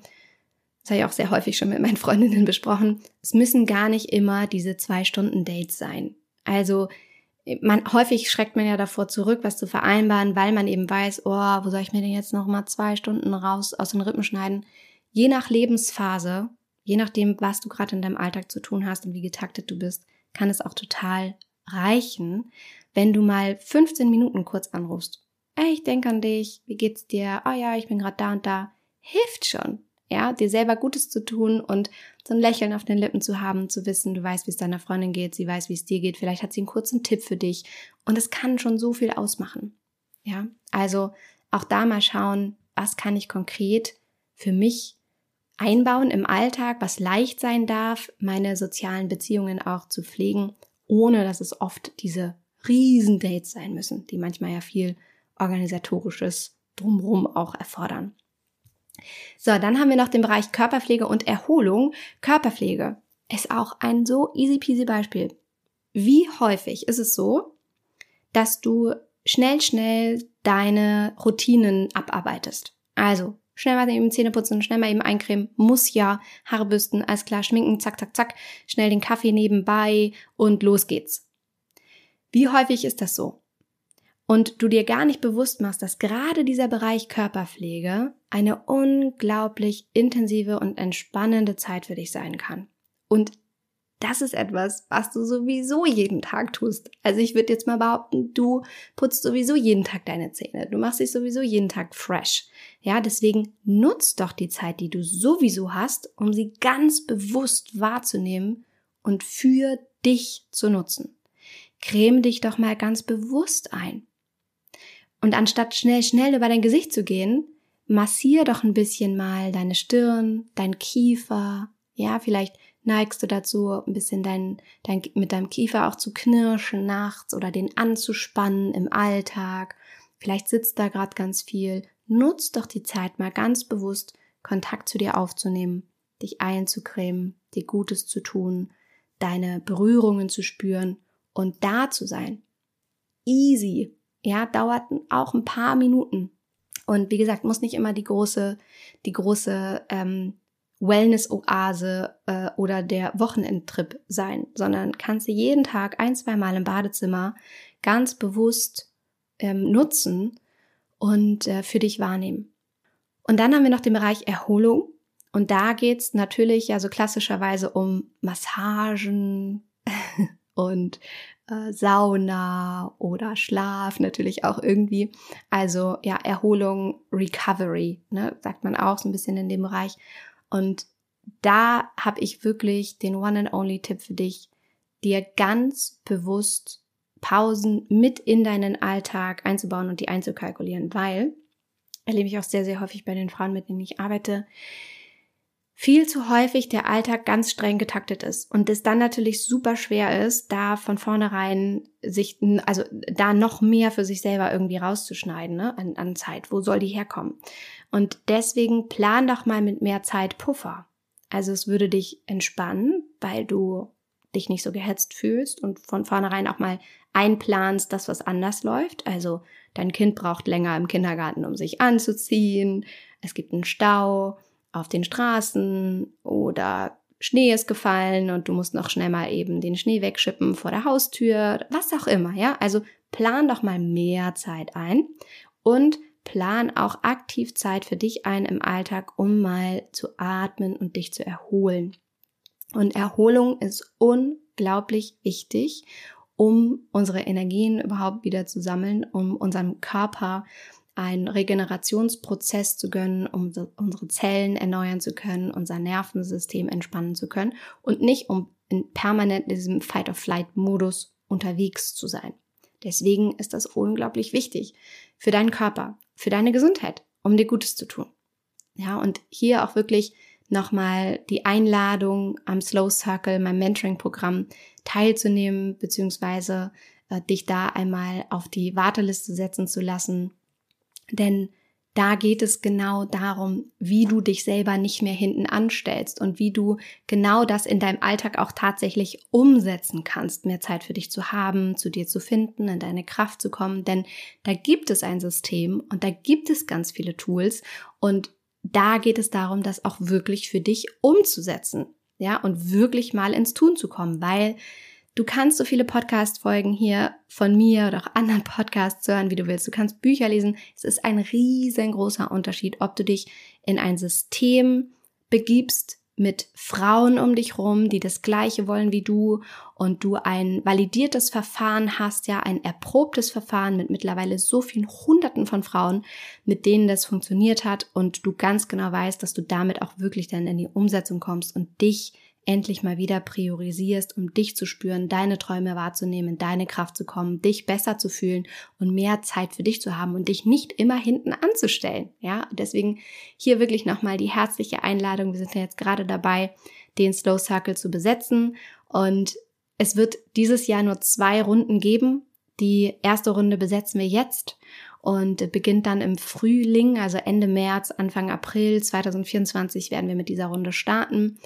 das habe ich auch sehr häufig schon mit meinen <laughs> Freundinnen besprochen, es müssen gar nicht immer diese zwei Stunden Dates sein. Also, man, häufig schreckt man ja davor zurück, was zu vereinbaren, weil man eben weiß, oh, wo soll ich mir denn jetzt noch mal zwei Stunden raus aus den Rippen schneiden? Je nach Lebensphase je nachdem, was du gerade in deinem Alltag zu tun hast und wie getaktet du bist, kann es auch total reichen, wenn du mal 15 Minuten kurz anrufst. Ey, ich denke an dich, wie geht's dir? Oh ja, ich bin gerade da und da. Hilft schon, ja, dir selber Gutes zu tun und so ein Lächeln auf den Lippen zu haben, zu wissen, du weißt, wie es deiner Freundin geht, sie weiß, wie es dir geht, vielleicht hat sie einen kurzen Tipp für dich und es kann schon so viel ausmachen. Ja, also auch da mal schauen, was kann ich konkret für mich einbauen im Alltag, was leicht sein darf, meine sozialen Beziehungen auch zu pflegen, ohne dass es oft diese Riesendates sein müssen, die manchmal ja viel organisatorisches drumherum auch erfordern. So, dann haben wir noch den Bereich Körperpflege und Erholung. Körperpflege ist auch ein so easy peasy Beispiel. Wie häufig ist es so, dass du schnell, schnell deine Routinen abarbeitest? Also Schnell mal eben Zähne putzen, schnell mal eben eincremen, muss ja, Haare bürsten, alles klar, schminken, zack, zack, zack, schnell den Kaffee nebenbei und los geht's. Wie häufig ist das so? Und du dir gar nicht bewusst machst, dass gerade dieser Bereich Körperpflege eine unglaublich intensive und entspannende Zeit für dich sein kann. Und das ist etwas, was du sowieso jeden Tag tust. Also ich würde jetzt mal behaupten, du putzt sowieso jeden Tag deine Zähne. Du machst dich sowieso jeden Tag fresh. Ja, deswegen nutzt doch die Zeit, die du sowieso hast, um sie ganz bewusst wahrzunehmen und für dich zu nutzen. Creme dich doch mal ganz bewusst ein. Und anstatt schnell, schnell über dein Gesicht zu gehen, massier doch ein bisschen mal deine Stirn, dein Kiefer, ja, vielleicht neigst du dazu, ein bisschen dein, dein, mit deinem Kiefer auch zu knirschen nachts oder den anzuspannen im Alltag. Vielleicht sitzt da gerade ganz viel. Nutz doch die Zeit mal ganz bewusst, Kontakt zu dir aufzunehmen, dich einzucremen, dir Gutes zu tun, deine Berührungen zu spüren und da zu sein. Easy. Ja, dauert auch ein paar Minuten. Und wie gesagt, muss nicht immer die große, die große ähm, Wellness-Oase äh, oder der Wochenendtrip sein, sondern kannst du jeden Tag ein, zwei Mal im Badezimmer ganz bewusst ähm, nutzen und äh, für dich wahrnehmen. Und dann haben wir noch den Bereich Erholung. Und da geht's natürlich ja so klassischerweise um Massagen <laughs> und äh, Sauna oder Schlaf natürlich auch irgendwie. Also ja, Erholung, Recovery, ne, sagt man auch so ein bisschen in dem Bereich. Und da habe ich wirklich den One and Only Tipp für dich, dir ganz bewusst Pausen mit in deinen Alltag einzubauen und die einzukalkulieren, weil erlebe ich auch sehr, sehr häufig bei den Frauen, mit denen ich arbeite, viel zu häufig der Alltag ganz streng getaktet ist und es dann natürlich super schwer ist, da von vornherein sich, also da noch mehr für sich selber irgendwie rauszuschneiden, ne, an, an Zeit. Wo soll die herkommen? Und deswegen plan doch mal mit mehr Zeit Puffer. Also es würde dich entspannen, weil du dich nicht so gehetzt fühlst und von vornherein auch mal einplanst, dass was anders läuft. Also dein Kind braucht länger im Kindergarten, um sich anzuziehen. Es gibt einen Stau auf den Straßen oder Schnee ist gefallen und du musst noch schnell mal eben den Schnee wegschippen vor der Haustür, was auch immer, ja? Also plan doch mal mehr Zeit ein und plan auch aktiv Zeit für dich ein im Alltag, um mal zu atmen und dich zu erholen. Und Erholung ist unglaublich wichtig, um unsere Energien überhaupt wieder zu sammeln, um unserem Körper einen Regenerationsprozess zu gönnen, um unsere Zellen erneuern zu können, unser Nervensystem entspannen zu können und nicht um in permanent diesem Fight-of-Flight-Modus unterwegs zu sein. Deswegen ist das unglaublich wichtig für deinen Körper, für deine Gesundheit, um dir Gutes zu tun. Ja, und hier auch wirklich nochmal die Einladung am Slow Circle, meinem Mentoring-Programm teilzunehmen, beziehungsweise äh, dich da einmal auf die Warteliste setzen zu lassen, denn da geht es genau darum, wie du dich selber nicht mehr hinten anstellst und wie du genau das in deinem Alltag auch tatsächlich umsetzen kannst, mehr Zeit für dich zu haben, zu dir zu finden, in deine Kraft zu kommen. Denn da gibt es ein System und da gibt es ganz viele Tools und da geht es darum, das auch wirklich für dich umzusetzen. Ja, und wirklich mal ins Tun zu kommen, weil Du kannst so viele Podcast-Folgen hier von mir oder auch anderen Podcasts hören, wie du willst. Du kannst Bücher lesen. Es ist ein riesengroßer Unterschied, ob du dich in ein System begibst mit Frauen um dich rum, die das Gleiche wollen wie du und du ein validiertes Verfahren hast, ja, ein erprobtes Verfahren mit mittlerweile so vielen Hunderten von Frauen, mit denen das funktioniert hat und du ganz genau weißt, dass du damit auch wirklich dann in die Umsetzung kommst und dich endlich mal wieder priorisierst, um dich zu spüren, deine Träume wahrzunehmen, deine Kraft zu kommen, dich besser zu fühlen und mehr Zeit für dich zu haben und dich nicht immer hinten anzustellen. Ja, deswegen hier wirklich nochmal die herzliche Einladung. Wir sind ja jetzt gerade dabei, den Slow Circle zu besetzen und es wird dieses Jahr nur zwei Runden geben. Die erste Runde besetzen wir jetzt und beginnt dann im Frühling, also Ende März, Anfang April 2024 werden wir mit dieser Runde starten.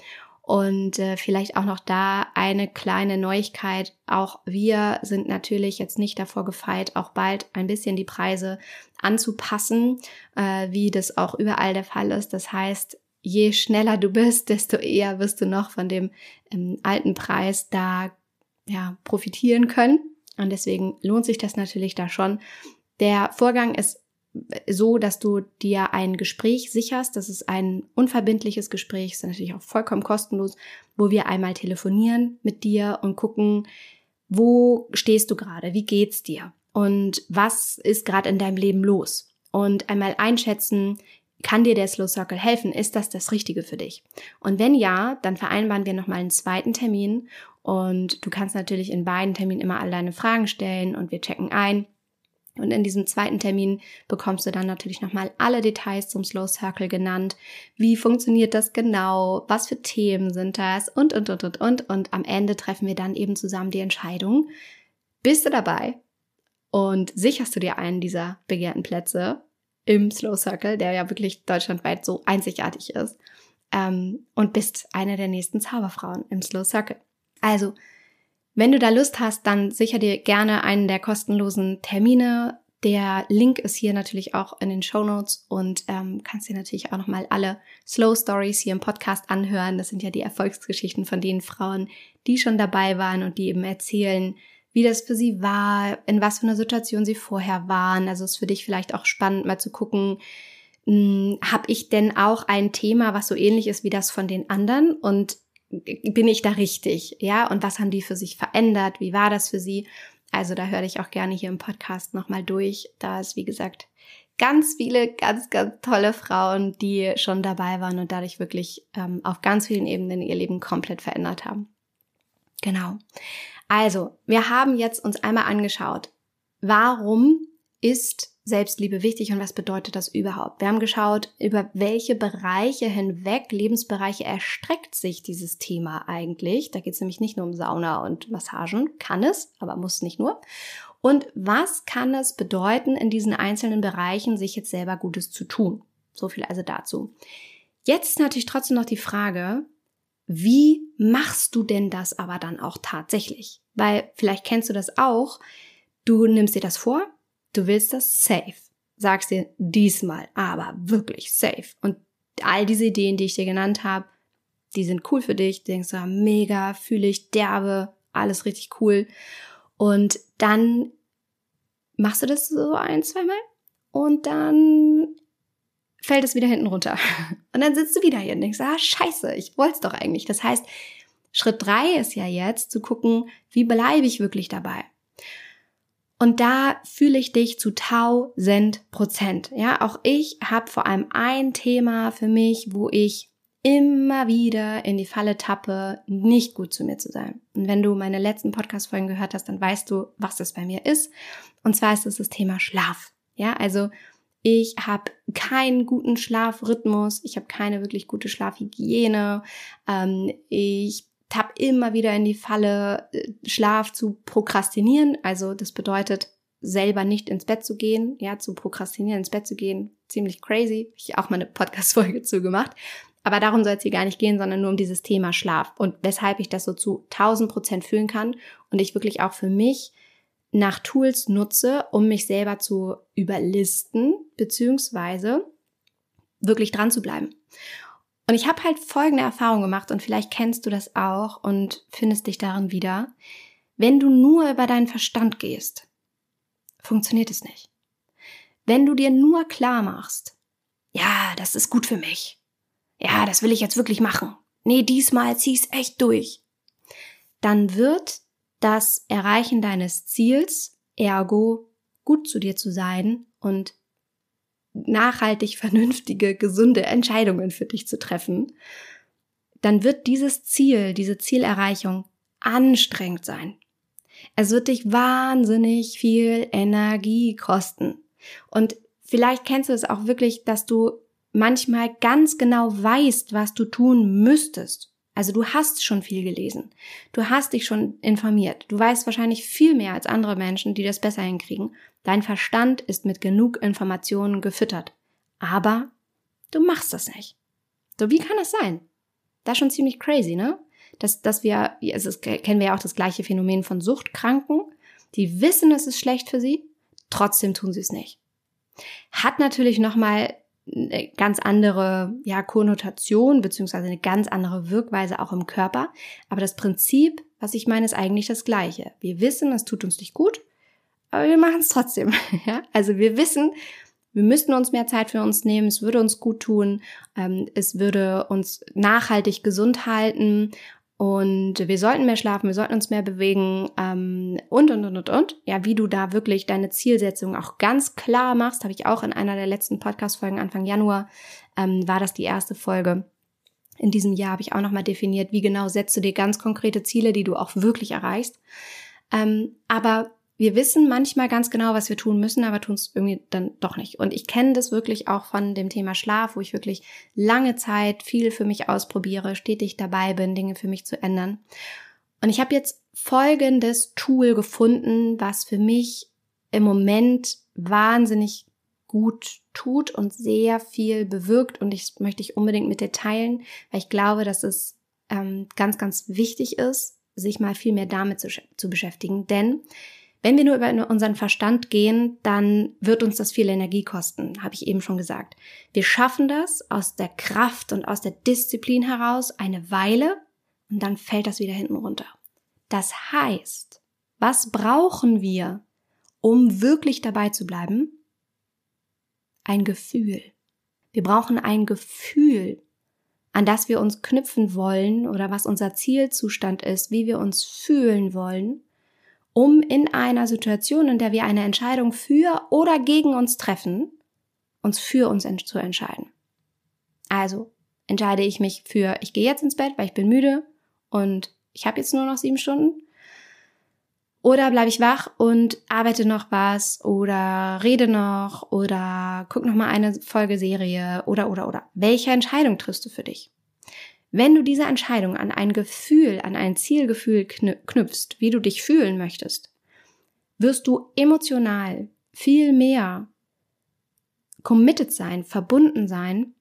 Und äh, vielleicht auch noch da eine kleine Neuigkeit. Auch wir sind natürlich jetzt nicht davor gefeit, auch bald ein bisschen die Preise anzupassen, äh, wie das auch überall der Fall ist. Das heißt, je schneller du bist, desto eher wirst du noch von dem ähm, alten Preis da ja, profitieren können. Und deswegen lohnt sich das natürlich da schon. Der Vorgang ist so, dass du dir ein Gespräch sicherst. Das ist ein unverbindliches Gespräch, ist natürlich auch vollkommen kostenlos, wo wir einmal telefonieren mit dir und gucken, wo stehst du gerade, wie geht's dir und was ist gerade in deinem Leben los und einmal einschätzen, kann dir der Slow Circle helfen? Ist das das Richtige für dich? Und wenn ja, dann vereinbaren wir nochmal einen zweiten Termin und du kannst natürlich in beiden Terminen immer all deine Fragen stellen und wir checken ein, und in diesem zweiten Termin bekommst du dann natürlich nochmal alle Details zum Slow Circle genannt. Wie funktioniert das genau? Was für Themen sind das? Und, und, und, und, und. Und am Ende treffen wir dann eben zusammen die Entscheidung. Bist du dabei? Und sicherst du dir einen dieser begehrten Plätze im Slow Circle, der ja wirklich deutschlandweit so einzigartig ist. Ähm, und bist eine der nächsten Zauberfrauen im Slow Circle. Also, wenn du da Lust hast, dann sicher dir gerne einen der kostenlosen Termine. Der Link ist hier natürlich auch in den Show Notes und ähm, kannst dir natürlich auch nochmal alle Slow Stories hier im Podcast anhören. Das sind ja die Erfolgsgeschichten von den Frauen, die schon dabei waren und die eben erzählen, wie das für sie war, in was für einer Situation sie vorher waren. Also ist für dich vielleicht auch spannend, mal zu gucken, hm, habe ich denn auch ein Thema, was so ähnlich ist wie das von den anderen? Und bin ich da richtig? Ja, und was haben die für sich verändert? Wie war das für sie? Also da höre ich auch gerne hier im Podcast nochmal durch. Da ist, wie gesagt, ganz viele, ganz, ganz tolle Frauen, die schon dabei waren und dadurch wirklich ähm, auf ganz vielen Ebenen ihr Leben komplett verändert haben. Genau. Also, wir haben jetzt uns einmal angeschaut, warum ist Selbstliebe wichtig und was bedeutet das überhaupt? Wir haben geschaut, über welche Bereiche hinweg, Lebensbereiche erstreckt sich dieses Thema eigentlich. Da geht es nämlich nicht nur um Sauna und Massagen, kann es, aber muss nicht nur. Und was kann es bedeuten, in diesen einzelnen Bereichen sich jetzt selber Gutes zu tun? So viel also dazu. Jetzt natürlich trotzdem noch die Frage, wie machst du denn das aber dann auch tatsächlich? Weil vielleicht kennst du das auch. Du nimmst dir das vor, du willst das safe. Sagst dir diesmal aber wirklich safe. Und all diese Ideen, die ich dir genannt habe, die sind cool für dich. Denkst du, mega, fühle ich, derbe, alles richtig cool. Und dann machst du das so ein, zweimal und dann fällt es wieder hinten runter. <laughs> Und dann sitzt du wieder hier und denkst, ah, scheiße, ich wollte es doch eigentlich. Das heißt, Schritt drei ist ja jetzt zu gucken, wie bleibe ich wirklich dabei? Und da fühle ich dich zu tausend Prozent. Ja, auch ich habe vor allem ein Thema für mich, wo ich immer wieder in die Falle tappe, nicht gut zu mir zu sein. Und wenn du meine letzten Podcast-Folgen gehört hast, dann weißt du, was das bei mir ist. Und zwar ist es das Thema Schlaf. Ja, also ich habe keinen guten Schlafrhythmus, ich habe keine wirklich gute Schlafhygiene, ähm, ich tapp immer wieder in die Falle, äh, Schlaf zu prokrastinieren. Also das bedeutet, selber nicht ins Bett zu gehen, ja, zu prokrastinieren, ins Bett zu gehen, ziemlich crazy. Ich auch mal eine Podcast-Folge <laughs> zu gemacht. Aber darum soll es hier gar nicht gehen, sondern nur um dieses Thema Schlaf und weshalb ich das so zu 1000 Prozent fühlen kann und ich wirklich auch für mich nach Tools nutze, um mich selber zu überlisten, beziehungsweise wirklich dran zu bleiben. Und ich habe halt folgende Erfahrung gemacht und vielleicht kennst du das auch und findest dich darin wieder. Wenn du nur über deinen Verstand gehst, funktioniert es nicht. Wenn du dir nur klar machst, ja, das ist gut für mich. Ja, das will ich jetzt wirklich machen. Nee, diesmal zieh's echt durch. Dann wird das Erreichen deines Ziels, ergo gut zu dir zu sein und nachhaltig vernünftige, gesunde Entscheidungen für dich zu treffen, dann wird dieses Ziel, diese Zielerreichung anstrengend sein. Es wird dich wahnsinnig viel Energie kosten. Und vielleicht kennst du es auch wirklich, dass du manchmal ganz genau weißt, was du tun müsstest. Also du hast schon viel gelesen. Du hast dich schon informiert. Du weißt wahrscheinlich viel mehr als andere Menschen, die das besser hinkriegen. Dein Verstand ist mit genug Informationen gefüttert. Aber du machst das nicht. So, wie kann das sein? Das ist schon ziemlich crazy, ne? Dass, dass wir, also das kennen wir ja auch das gleiche Phänomen von Suchtkranken. Die wissen, es ist schlecht für sie, trotzdem tun sie es nicht. Hat natürlich nochmal eine ganz andere ja, Konnotation beziehungsweise eine ganz andere Wirkweise auch im Körper. Aber das Prinzip, was ich meine, ist eigentlich das gleiche. Wir wissen, es tut uns nicht gut, aber wir machen es trotzdem. <laughs> ja? Also wir wissen, wir müssten uns mehr Zeit für uns nehmen, es würde uns gut tun, ähm, es würde uns nachhaltig gesund halten und wir sollten mehr schlafen, wir sollten uns mehr bewegen ähm, und, und, und, und, und. Ja, wie du da wirklich deine Zielsetzung auch ganz klar machst, habe ich auch in einer der letzten Podcast-Folgen Anfang Januar, ähm, war das die erste Folge. In diesem Jahr habe ich auch nochmal definiert, wie genau setzt du dir ganz konkrete Ziele, die du auch wirklich erreichst. Ähm, aber wir wissen manchmal ganz genau, was wir tun müssen, aber tun es irgendwie dann doch nicht. Und ich kenne das wirklich auch von dem Thema Schlaf, wo ich wirklich lange Zeit viel für mich ausprobiere, stetig dabei bin, Dinge für mich zu ändern. Und ich habe jetzt folgendes Tool gefunden, was für mich im Moment wahnsinnig gut tut und sehr viel bewirkt. Und ich möchte ich unbedingt mit dir teilen, weil ich glaube, dass es ähm, ganz, ganz wichtig ist, sich mal viel mehr damit zu, zu beschäftigen. Denn wenn wir nur über unseren Verstand gehen, dann wird uns das viel Energie kosten, habe ich eben schon gesagt. Wir schaffen das aus der Kraft und aus der Disziplin heraus eine Weile und dann fällt das wieder hinten runter. Das heißt, was brauchen wir, um wirklich dabei zu bleiben? Ein Gefühl. Wir brauchen ein Gefühl, an das wir uns knüpfen wollen oder was unser Zielzustand ist, wie wir uns fühlen wollen um in einer Situation, in der wir eine Entscheidung für oder gegen uns treffen, uns für uns zu entscheiden. Also entscheide ich mich für, ich gehe jetzt ins Bett, weil ich bin müde und ich habe jetzt nur noch sieben Stunden. Oder bleibe ich wach und arbeite noch was oder rede noch oder guck noch mal eine Folge Serie oder oder oder. Welche Entscheidung triffst du für dich? Wenn du diese Entscheidung an ein Gefühl, an ein Zielgefühl knüpfst, wie du dich fühlen möchtest, wirst du emotional viel mehr committed sein, verbunden sein,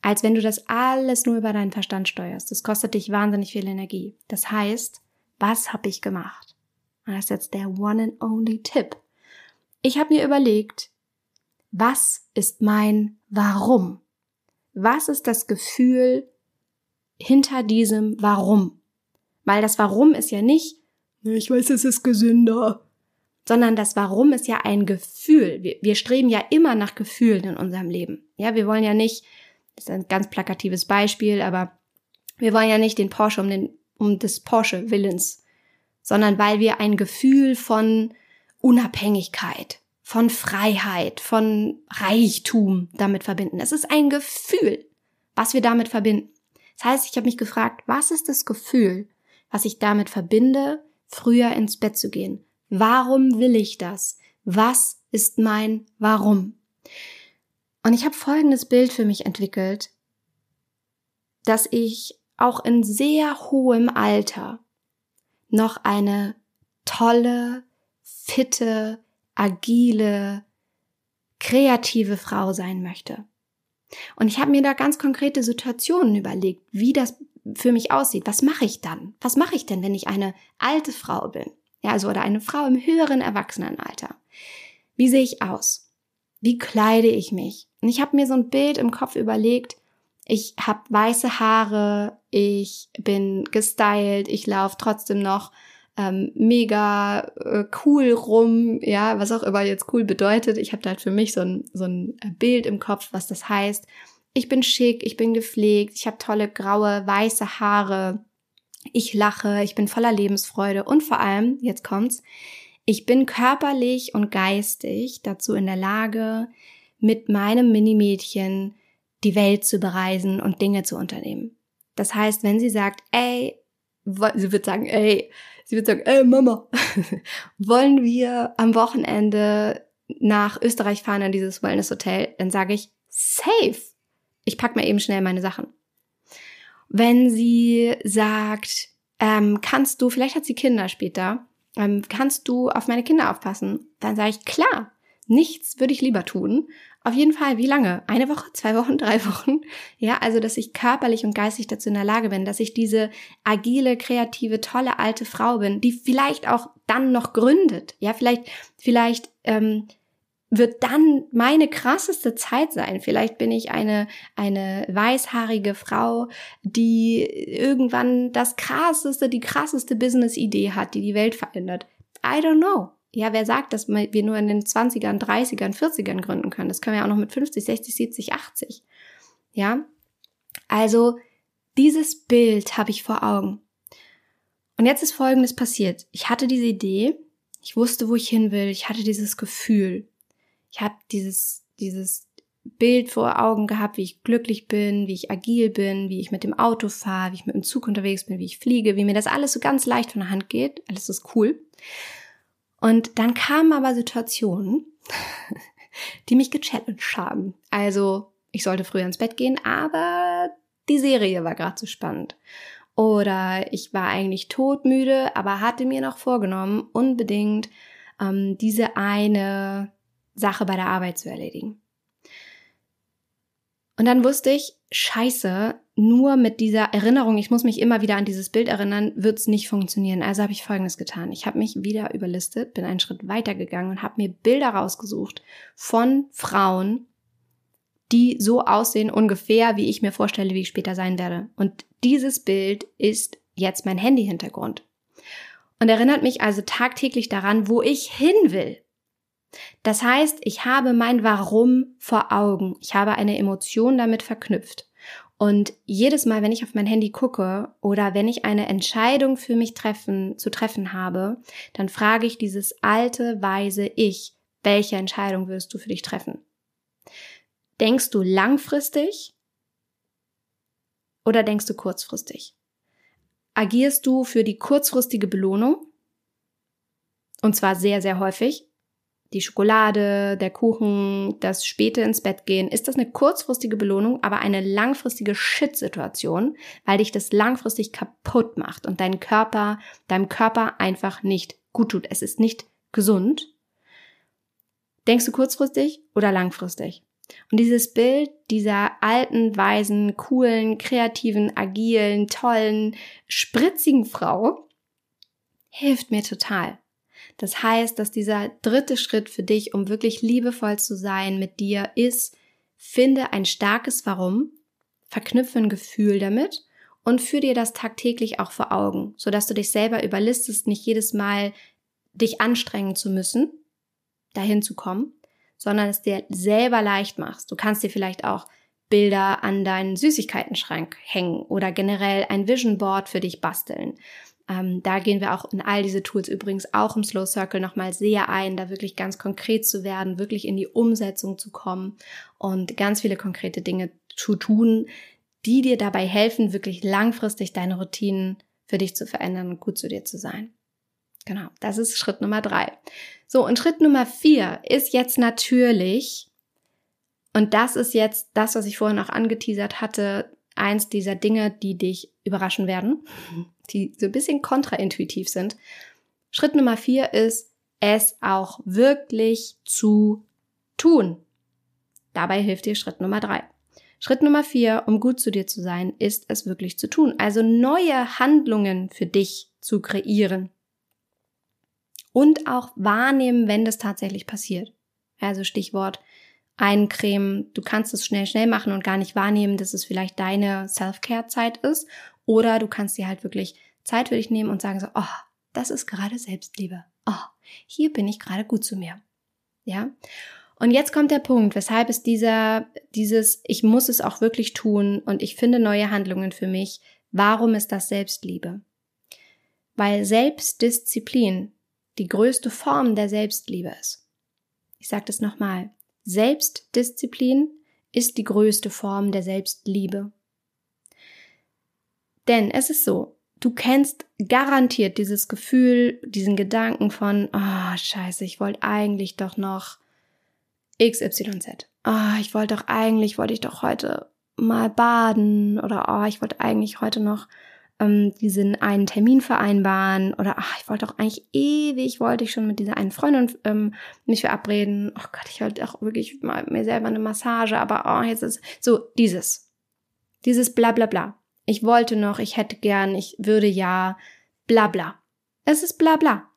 als wenn du das alles nur über deinen Verstand steuerst. Das kostet dich wahnsinnig viel Energie. Das heißt, was habe ich gemacht? Und das ist jetzt der one and only Tipp. Ich habe mir überlegt, was ist mein Warum? Was ist das Gefühl hinter diesem Warum? Weil das Warum ist ja nicht, ich weiß, es ist gesünder, sondern das Warum ist ja ein Gefühl. Wir, wir streben ja immer nach Gefühlen in unserem Leben. Ja, wir wollen ja nicht, das ist ein ganz plakatives Beispiel, aber wir wollen ja nicht den Porsche um den, um des Porsche Willens, sondern weil wir ein Gefühl von Unabhängigkeit, von Freiheit, von Reichtum damit verbinden. Es ist ein Gefühl, was wir damit verbinden. Das heißt, ich habe mich gefragt, was ist das Gefühl, was ich damit verbinde, früher ins Bett zu gehen? Warum will ich das? Was ist mein Warum? Und ich habe folgendes Bild für mich entwickelt, dass ich auch in sehr hohem Alter noch eine tolle, fitte, agile, kreative Frau sein möchte. Und ich habe mir da ganz konkrete Situationen überlegt, wie das für mich aussieht. Was mache ich dann? Was mache ich denn, wenn ich eine alte Frau bin? Ja, also oder eine Frau im höheren Erwachsenenalter. Wie sehe ich aus? Wie kleide ich mich? Und ich habe mir so ein Bild im Kopf überlegt. Ich habe weiße Haare, ich bin gestylt, ich laufe trotzdem noch ähm, mega äh, cool rum, ja, was auch immer jetzt cool bedeutet. Ich habe da halt für mich so ein, so ein Bild im Kopf, was das heißt. Ich bin schick, ich bin gepflegt, ich habe tolle graue, weiße Haare, ich lache, ich bin voller Lebensfreude und vor allem, jetzt kommt's, ich bin körperlich und geistig dazu in der Lage, mit meinem Minimädchen die Welt zu bereisen und Dinge zu unternehmen. Das heißt, wenn sie sagt, ey, sie wird sagen, ey, sie wird sagen, ey Mama, <laughs> wollen wir am Wochenende nach Österreich fahren in dieses Wellness Hotel? Dann sage ich, safe. Ich pack mir eben schnell meine Sachen. Wenn sie sagt, ähm, kannst du, vielleicht hat sie Kinder später, ähm, kannst du auf meine Kinder aufpassen? Dann sage ich, klar, nichts würde ich lieber tun, auf jeden Fall, wie lange? Eine Woche, zwei Wochen, <laughs> drei Wochen? Ja, also, dass ich körperlich und geistig dazu in der Lage bin, dass ich diese agile, kreative, tolle alte Frau bin, die vielleicht auch dann noch gründet. Ja, vielleicht, vielleicht ähm, wird dann meine krasseste Zeit sein. Vielleicht bin ich eine, eine weißhaarige Frau, die irgendwann das krasseste, die krasseste Business-Idee hat, die die Welt verändert. I don't know. Ja, wer sagt, dass wir nur in den 20ern, 30ern, 40ern gründen können? Das können wir auch noch mit 50, 60, 70, 80. Ja? Also, dieses Bild habe ich vor Augen. Und jetzt ist Folgendes passiert. Ich hatte diese Idee, ich wusste, wo ich hin will, ich hatte dieses Gefühl. Ich habe dieses, dieses Bild vor Augen gehabt, wie ich glücklich bin, wie ich agil bin, wie ich mit dem Auto fahre, wie ich mit dem Zug unterwegs bin, wie ich fliege, wie mir das alles so ganz leicht von der Hand geht. Alles ist cool. Und dann kamen aber Situationen, <laughs> die mich gechallenged haben. Also, ich sollte früher ins Bett gehen, aber die Serie war gerade so spannend. Oder ich war eigentlich todmüde, aber hatte mir noch vorgenommen, unbedingt ähm, diese eine Sache bei der Arbeit zu erledigen. Und dann wusste ich, scheiße, nur mit dieser Erinnerung, ich muss mich immer wieder an dieses Bild erinnern, wird es nicht funktionieren. Also habe ich Folgendes getan. Ich habe mich wieder überlistet, bin einen Schritt weiter gegangen und habe mir Bilder rausgesucht von Frauen, die so aussehen ungefähr, wie ich mir vorstelle, wie ich später sein werde. Und dieses Bild ist jetzt mein Handy-Hintergrund. Und erinnert mich also tagtäglich daran, wo ich hin will. Das heißt, ich habe mein Warum vor Augen. Ich habe eine Emotion damit verknüpft. Und jedes Mal, wenn ich auf mein Handy gucke oder wenn ich eine Entscheidung für mich treffen, zu treffen habe, dann frage ich dieses alte, weise Ich, welche Entscheidung wirst du für dich treffen? Denkst du langfristig oder denkst du kurzfristig? Agierst du für die kurzfristige Belohnung? Und zwar sehr, sehr häufig. Die Schokolade, der Kuchen, das späte ins Bett gehen. Ist das eine kurzfristige Belohnung, aber eine langfristige Shit-Situation, weil dich das langfristig kaputt macht und dein Körper, deinem Körper einfach nicht gut tut. Es ist nicht gesund. Denkst du kurzfristig oder langfristig? Und dieses Bild dieser alten, weisen, coolen, kreativen, agilen, tollen, spritzigen Frau hilft mir total. Das heißt, dass dieser dritte Schritt für dich, um wirklich liebevoll zu sein mit dir, ist, finde ein starkes Warum, verknüpfe ein Gefühl damit und führe dir das tagtäglich auch vor Augen, sodass du dich selber überlistest, nicht jedes Mal dich anstrengen zu müssen, dahin zu kommen, sondern es dir selber leicht machst. Du kannst dir vielleicht auch Bilder an deinen Süßigkeitenschrank hängen oder generell ein Vision Board für dich basteln. Ähm, da gehen wir auch in all diese Tools übrigens auch im Slow Circle nochmal sehr ein, da wirklich ganz konkret zu werden, wirklich in die Umsetzung zu kommen und ganz viele konkrete Dinge zu tun, die dir dabei helfen, wirklich langfristig deine Routinen für dich zu verändern und gut zu dir zu sein. Genau, das ist Schritt Nummer drei. So, und Schritt Nummer vier ist jetzt natürlich, und das ist jetzt das, was ich vorhin auch angeteasert hatte, eins dieser Dinge, die dich überraschen werden, die so ein bisschen kontraintuitiv sind. Schritt Nummer vier ist, es auch wirklich zu tun. Dabei hilft dir Schritt Nummer drei. Schritt Nummer vier, um gut zu dir zu sein, ist es wirklich zu tun. Also neue Handlungen für dich zu kreieren und auch wahrnehmen, wenn das tatsächlich passiert. Also Stichwort eincremen. Du kannst es schnell, schnell machen und gar nicht wahrnehmen, dass es vielleicht deine Self-Care-Zeit ist. Oder du kannst dir halt wirklich Zeit für dich nehmen und sagen so, oh, das ist gerade Selbstliebe. Oh, hier bin ich gerade gut zu mir. Ja? Und jetzt kommt der Punkt, weshalb es dieser, dieses, ich muss es auch wirklich tun und ich finde neue Handlungen für mich. Warum ist das Selbstliebe? Weil Selbstdisziplin die größte Form der Selbstliebe ist. Ich sage das nochmal. Selbstdisziplin ist die größte Form der Selbstliebe. Denn es ist so, du kennst garantiert dieses Gefühl, diesen Gedanken von, oh, scheiße, ich wollte eigentlich doch noch XYZ. Oh, ich wollte doch eigentlich, wollte ich doch heute mal baden oder oh, ich wollte eigentlich heute noch ähm, diesen einen Termin vereinbaren oder ach, ich wollte doch eigentlich ewig, wollte ich schon mit dieser einen Freundin ähm, mich verabreden. Oh Gott, ich wollte auch wirklich mal mir selber eine Massage, aber oh, jetzt ist so dieses, dieses bla bla bla. Ich wollte noch, ich hätte gern, ich würde ja, bla bla. Es ist bla bla.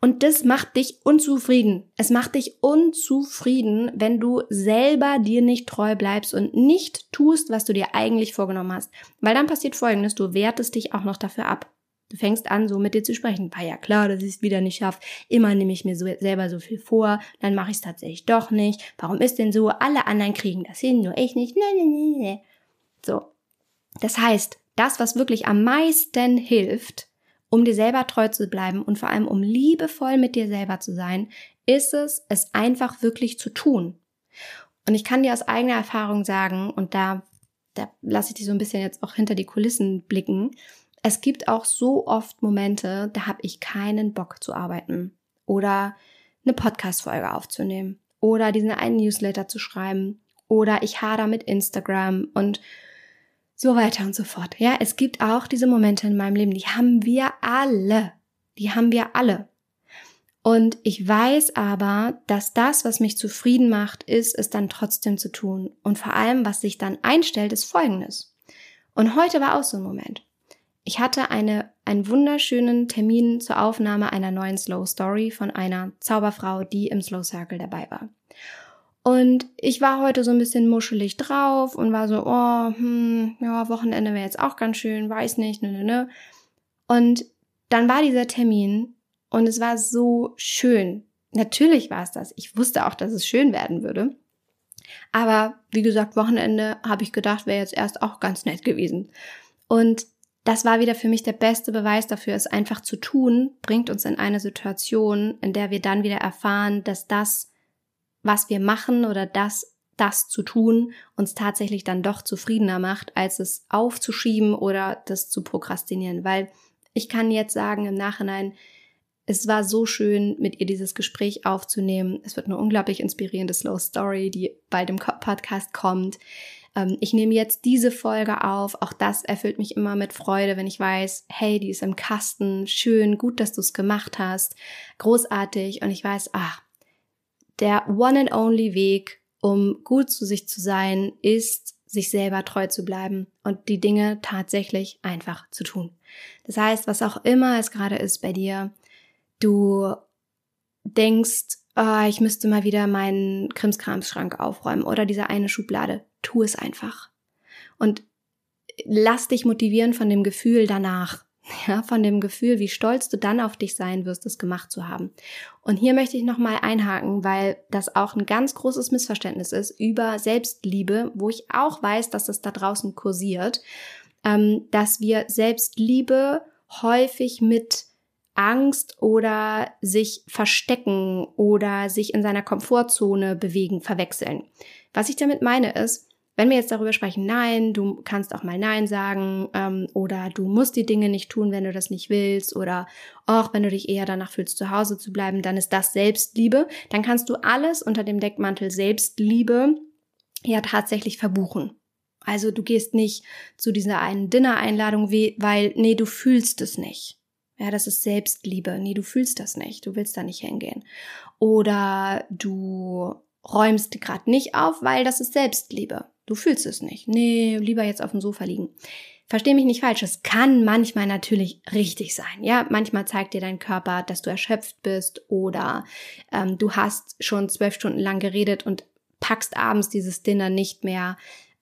Und das macht dich unzufrieden. Es macht dich unzufrieden, wenn du selber dir nicht treu bleibst und nicht tust, was du dir eigentlich vorgenommen hast. Weil dann passiert Folgendes, du wertest dich auch noch dafür ab. Du fängst an, so mit dir zu sprechen. War ja klar, dass ich es wieder nicht schaffe. Immer nehme ich mir so, selber so viel vor, dann mache ich es tatsächlich doch nicht. Warum ist denn so? Alle anderen kriegen das hin, nur ich nicht. Nee, nee, nee, nee. So. Das heißt, das, was wirklich am meisten hilft, um dir selber treu zu bleiben und vor allem um liebevoll mit dir selber zu sein, ist es, es einfach wirklich zu tun. Und ich kann dir aus eigener Erfahrung sagen, und da, da lasse ich dich so ein bisschen jetzt auch hinter die Kulissen blicken, es gibt auch so oft Momente, da habe ich keinen Bock zu arbeiten oder eine Podcast-Folge aufzunehmen oder diesen einen Newsletter zu schreiben oder ich hader mit Instagram und so weiter und so fort. Ja, es gibt auch diese Momente in meinem Leben, die haben wir alle. Die haben wir alle. Und ich weiß aber, dass das, was mich zufrieden macht, ist, es dann trotzdem zu tun. Und vor allem, was sich dann einstellt, ist Folgendes. Und heute war auch so ein Moment. Ich hatte eine, einen wunderschönen Termin zur Aufnahme einer neuen Slow Story von einer Zauberfrau, die im Slow Circle dabei war. Und ich war heute so ein bisschen muschelig drauf und war so, oh, hm, ja, Wochenende wäre jetzt auch ganz schön, weiß nicht, ne, ne, ne. Und dann war dieser Termin und es war so schön. Natürlich war es das. Ich wusste auch, dass es schön werden würde. Aber wie gesagt, Wochenende habe ich gedacht, wäre jetzt erst auch ganz nett gewesen. Und das war wieder für mich der beste Beweis dafür, es einfach zu tun, bringt uns in eine Situation, in der wir dann wieder erfahren, dass das was wir machen oder das, das zu tun uns tatsächlich dann doch zufriedener macht, als es aufzuschieben oder das zu prokrastinieren. Weil ich kann jetzt sagen im Nachhinein, es war so schön, mit ihr dieses Gespräch aufzunehmen. Es wird eine unglaublich inspirierende Slow Story, die bei dem Podcast kommt. Ähm, ich nehme jetzt diese Folge auf. Auch das erfüllt mich immer mit Freude, wenn ich weiß, hey, die ist im Kasten. Schön, gut, dass du es gemacht hast. Großartig. Und ich weiß, ach, der one and only Weg, um gut zu sich zu sein, ist, sich selber treu zu bleiben und die Dinge tatsächlich einfach zu tun. Das heißt, was auch immer es gerade ist bei dir, du denkst, oh, ich müsste mal wieder meinen Krimskramsschrank aufräumen oder diese eine Schublade. Tu es einfach. Und lass dich motivieren von dem Gefühl danach. Ja, von dem Gefühl, wie stolz du dann auf dich sein wirst, es gemacht zu haben. Und hier möchte ich nochmal einhaken, weil das auch ein ganz großes Missverständnis ist über Selbstliebe, wo ich auch weiß, dass das da draußen kursiert, ähm, dass wir Selbstliebe häufig mit Angst oder sich verstecken oder sich in seiner Komfortzone bewegen verwechseln. Was ich damit meine ist, wenn wir jetzt darüber sprechen, nein, du kannst auch mal nein sagen ähm, oder du musst die Dinge nicht tun, wenn du das nicht willst oder auch wenn du dich eher danach fühlst, zu Hause zu bleiben, dann ist das Selbstliebe. Dann kannst du alles unter dem Deckmantel Selbstliebe ja tatsächlich verbuchen. Also du gehst nicht zu dieser einen Dinner-Einladung, weil nee, du fühlst es nicht. Ja, das ist Selbstliebe. Nee, du fühlst das nicht. Du willst da nicht hingehen. Oder du räumst gerade nicht auf, weil das ist Selbstliebe. Du fühlst es nicht. Nee, lieber jetzt auf dem Sofa liegen. Versteh mich nicht falsch, es kann manchmal natürlich richtig sein. Ja, manchmal zeigt dir dein Körper, dass du erschöpft bist oder ähm, du hast schon zwölf Stunden lang geredet und packst abends dieses Dinner nicht mehr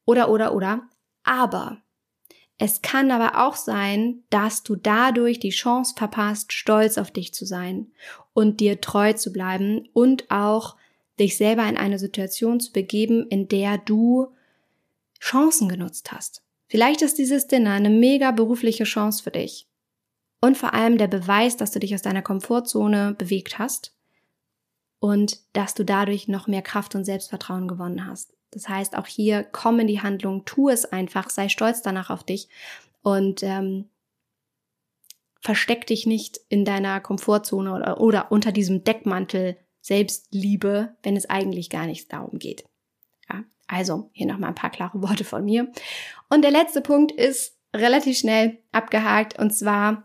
oder oder oder. Aber es kann aber auch sein, dass du dadurch die Chance verpasst, stolz auf dich zu sein und dir treu zu bleiben und auch dich selber in eine Situation zu begeben, in der du Chancen genutzt hast. Vielleicht ist dieses Dinner eine mega berufliche Chance für dich. Und vor allem der Beweis, dass du dich aus deiner Komfortzone bewegt hast und dass du dadurch noch mehr Kraft und Selbstvertrauen gewonnen hast. Das heißt, auch hier komm in die Handlung, tu es einfach, sei stolz danach auf dich und ähm, versteck dich nicht in deiner Komfortzone oder, oder unter diesem Deckmantel Selbstliebe, wenn es eigentlich gar nicht darum geht. Also hier nochmal ein paar klare Worte von mir. Und der letzte Punkt ist relativ schnell abgehakt und zwar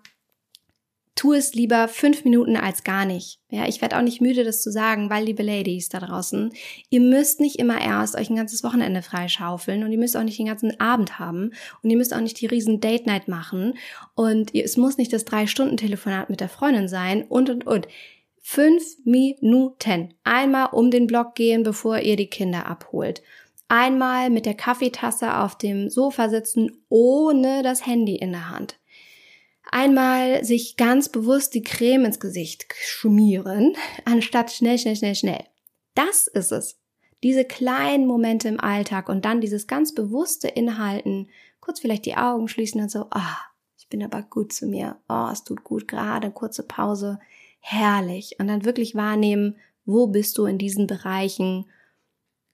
tu es lieber fünf Minuten als gar nicht. Ja, ich werde auch nicht müde, das zu sagen, weil, liebe Ladies da draußen, ihr müsst nicht immer erst euch ein ganzes Wochenende freischaufeln und ihr müsst auch nicht den ganzen Abend haben und ihr müsst auch nicht die riesen Date Night machen und es muss nicht das drei Stunden Telefonat mit der Freundin sein und und und. Fünf Minuten. Einmal um den Block gehen, bevor ihr die Kinder abholt. Einmal mit der Kaffeetasse auf dem Sofa sitzen, ohne das Handy in der Hand einmal sich ganz bewusst die Creme ins Gesicht schmieren, <laughs> anstatt schnell, schnell, schnell, schnell. Das ist es. Diese kleinen Momente im Alltag und dann dieses ganz bewusste Inhalten, kurz vielleicht die Augen schließen und so, ah, ich bin aber gut zu mir, oh, es tut gut gerade, kurze Pause, herrlich. Und dann wirklich wahrnehmen, wo bist du in diesen Bereichen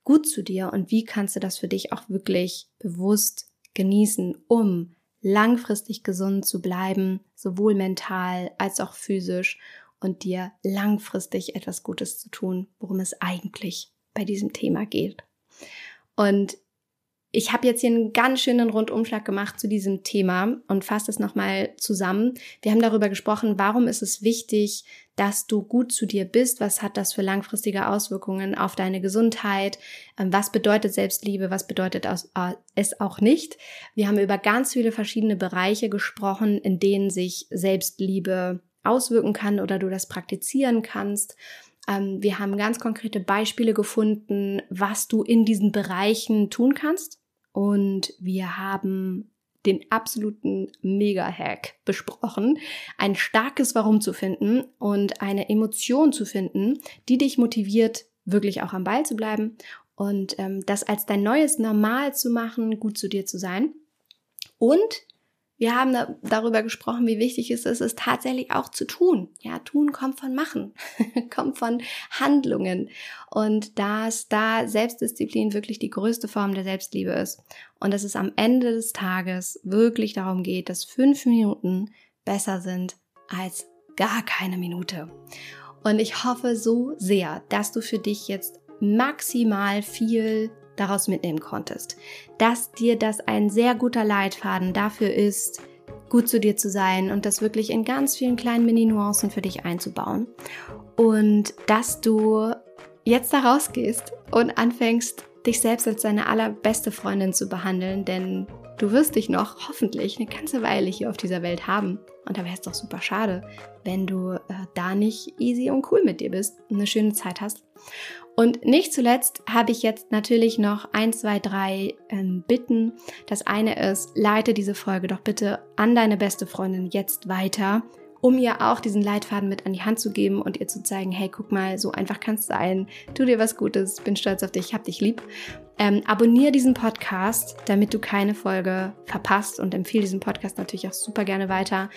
gut zu dir und wie kannst du das für dich auch wirklich bewusst genießen, um langfristig gesund zu bleiben, sowohl mental als auch physisch und dir langfristig etwas Gutes zu tun, worum es eigentlich bei diesem Thema geht. Und ich habe jetzt hier einen ganz schönen Rundumschlag gemacht zu diesem Thema und fasse es nochmal zusammen. Wir haben darüber gesprochen, warum ist es wichtig, dass du gut zu dir bist, was hat das für langfristige Auswirkungen auf deine Gesundheit, ähm, was bedeutet Selbstliebe, was bedeutet äh, es auch nicht. Wir haben über ganz viele verschiedene Bereiche gesprochen, in denen sich Selbstliebe auswirken kann oder du das praktizieren kannst. Ähm, wir haben ganz konkrete Beispiele gefunden, was du in diesen Bereichen tun kannst und wir haben den absoluten Mega-Hack besprochen, ein starkes Warum zu finden und eine Emotion zu finden, die dich motiviert, wirklich auch am Ball zu bleiben und ähm, das als dein neues Normal zu machen, gut zu dir zu sein. Und wir haben da, darüber gesprochen, wie wichtig es ist, es tatsächlich auch zu tun. Ja, tun kommt von machen, <laughs> kommt von Handlungen. Und dass da Selbstdisziplin wirklich die größte Form der Selbstliebe ist. Und dass es am Ende des Tages wirklich darum geht, dass fünf Minuten besser sind als gar keine Minute. Und ich hoffe so sehr, dass du für dich jetzt maximal viel daraus mitnehmen konntest. Dass dir das ein sehr guter Leitfaden dafür ist, gut zu dir zu sein und das wirklich in ganz vielen kleinen Mini-Nuancen für dich einzubauen. Und dass du jetzt da rausgehst und anfängst, dich selbst als deine allerbeste Freundin zu behandeln, denn du wirst dich noch hoffentlich eine ganze Weile hier auf dieser Welt haben. Und da wäre es doch super schade, wenn du äh, da nicht easy und cool mit dir bist und eine schöne Zeit hast. Und nicht zuletzt habe ich jetzt natürlich noch ein, zwei, drei ähm, Bitten. Das eine ist, leite diese Folge doch bitte an deine beste Freundin jetzt weiter, um ihr auch diesen Leitfaden mit an die Hand zu geben und ihr zu zeigen, hey, guck mal, so einfach kann es sein. Tu dir was Gutes, bin stolz auf dich, hab dich lieb. Ähm, abonniere diesen Podcast, damit du keine Folge verpasst und empfehle diesen Podcast natürlich auch super gerne weiter.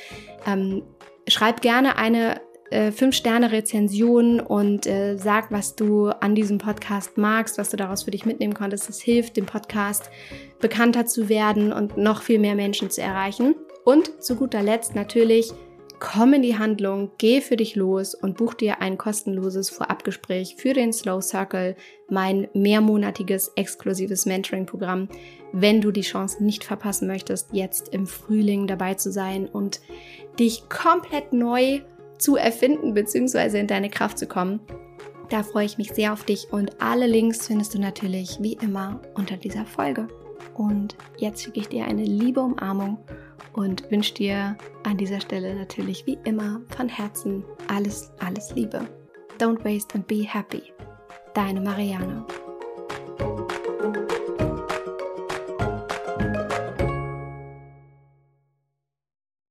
Ähm, schreib gerne eine äh, 5-Sterne-Rezension und äh, sag, was du an diesem Podcast magst, was du daraus für dich mitnehmen konntest. Das hilft, dem Podcast bekannter zu werden und noch viel mehr Menschen zu erreichen. Und zu guter Letzt natürlich, komm in die Handlung, geh für dich los und buch dir ein kostenloses Vorabgespräch für den Slow Circle, mein mehrmonatiges exklusives Mentoring-Programm, wenn du die Chance nicht verpassen möchtest, jetzt im Frühling dabei zu sein und dich komplett neu zu erfinden bzw. in deine Kraft zu kommen. Da freue ich mich sehr auf dich und alle Links findest du natürlich wie immer unter dieser Folge. Und jetzt schicke ich dir eine liebe Umarmung und wünsche dir an dieser Stelle natürlich wie immer von Herzen alles, alles Liebe. Don't waste and be happy. Deine Marianne.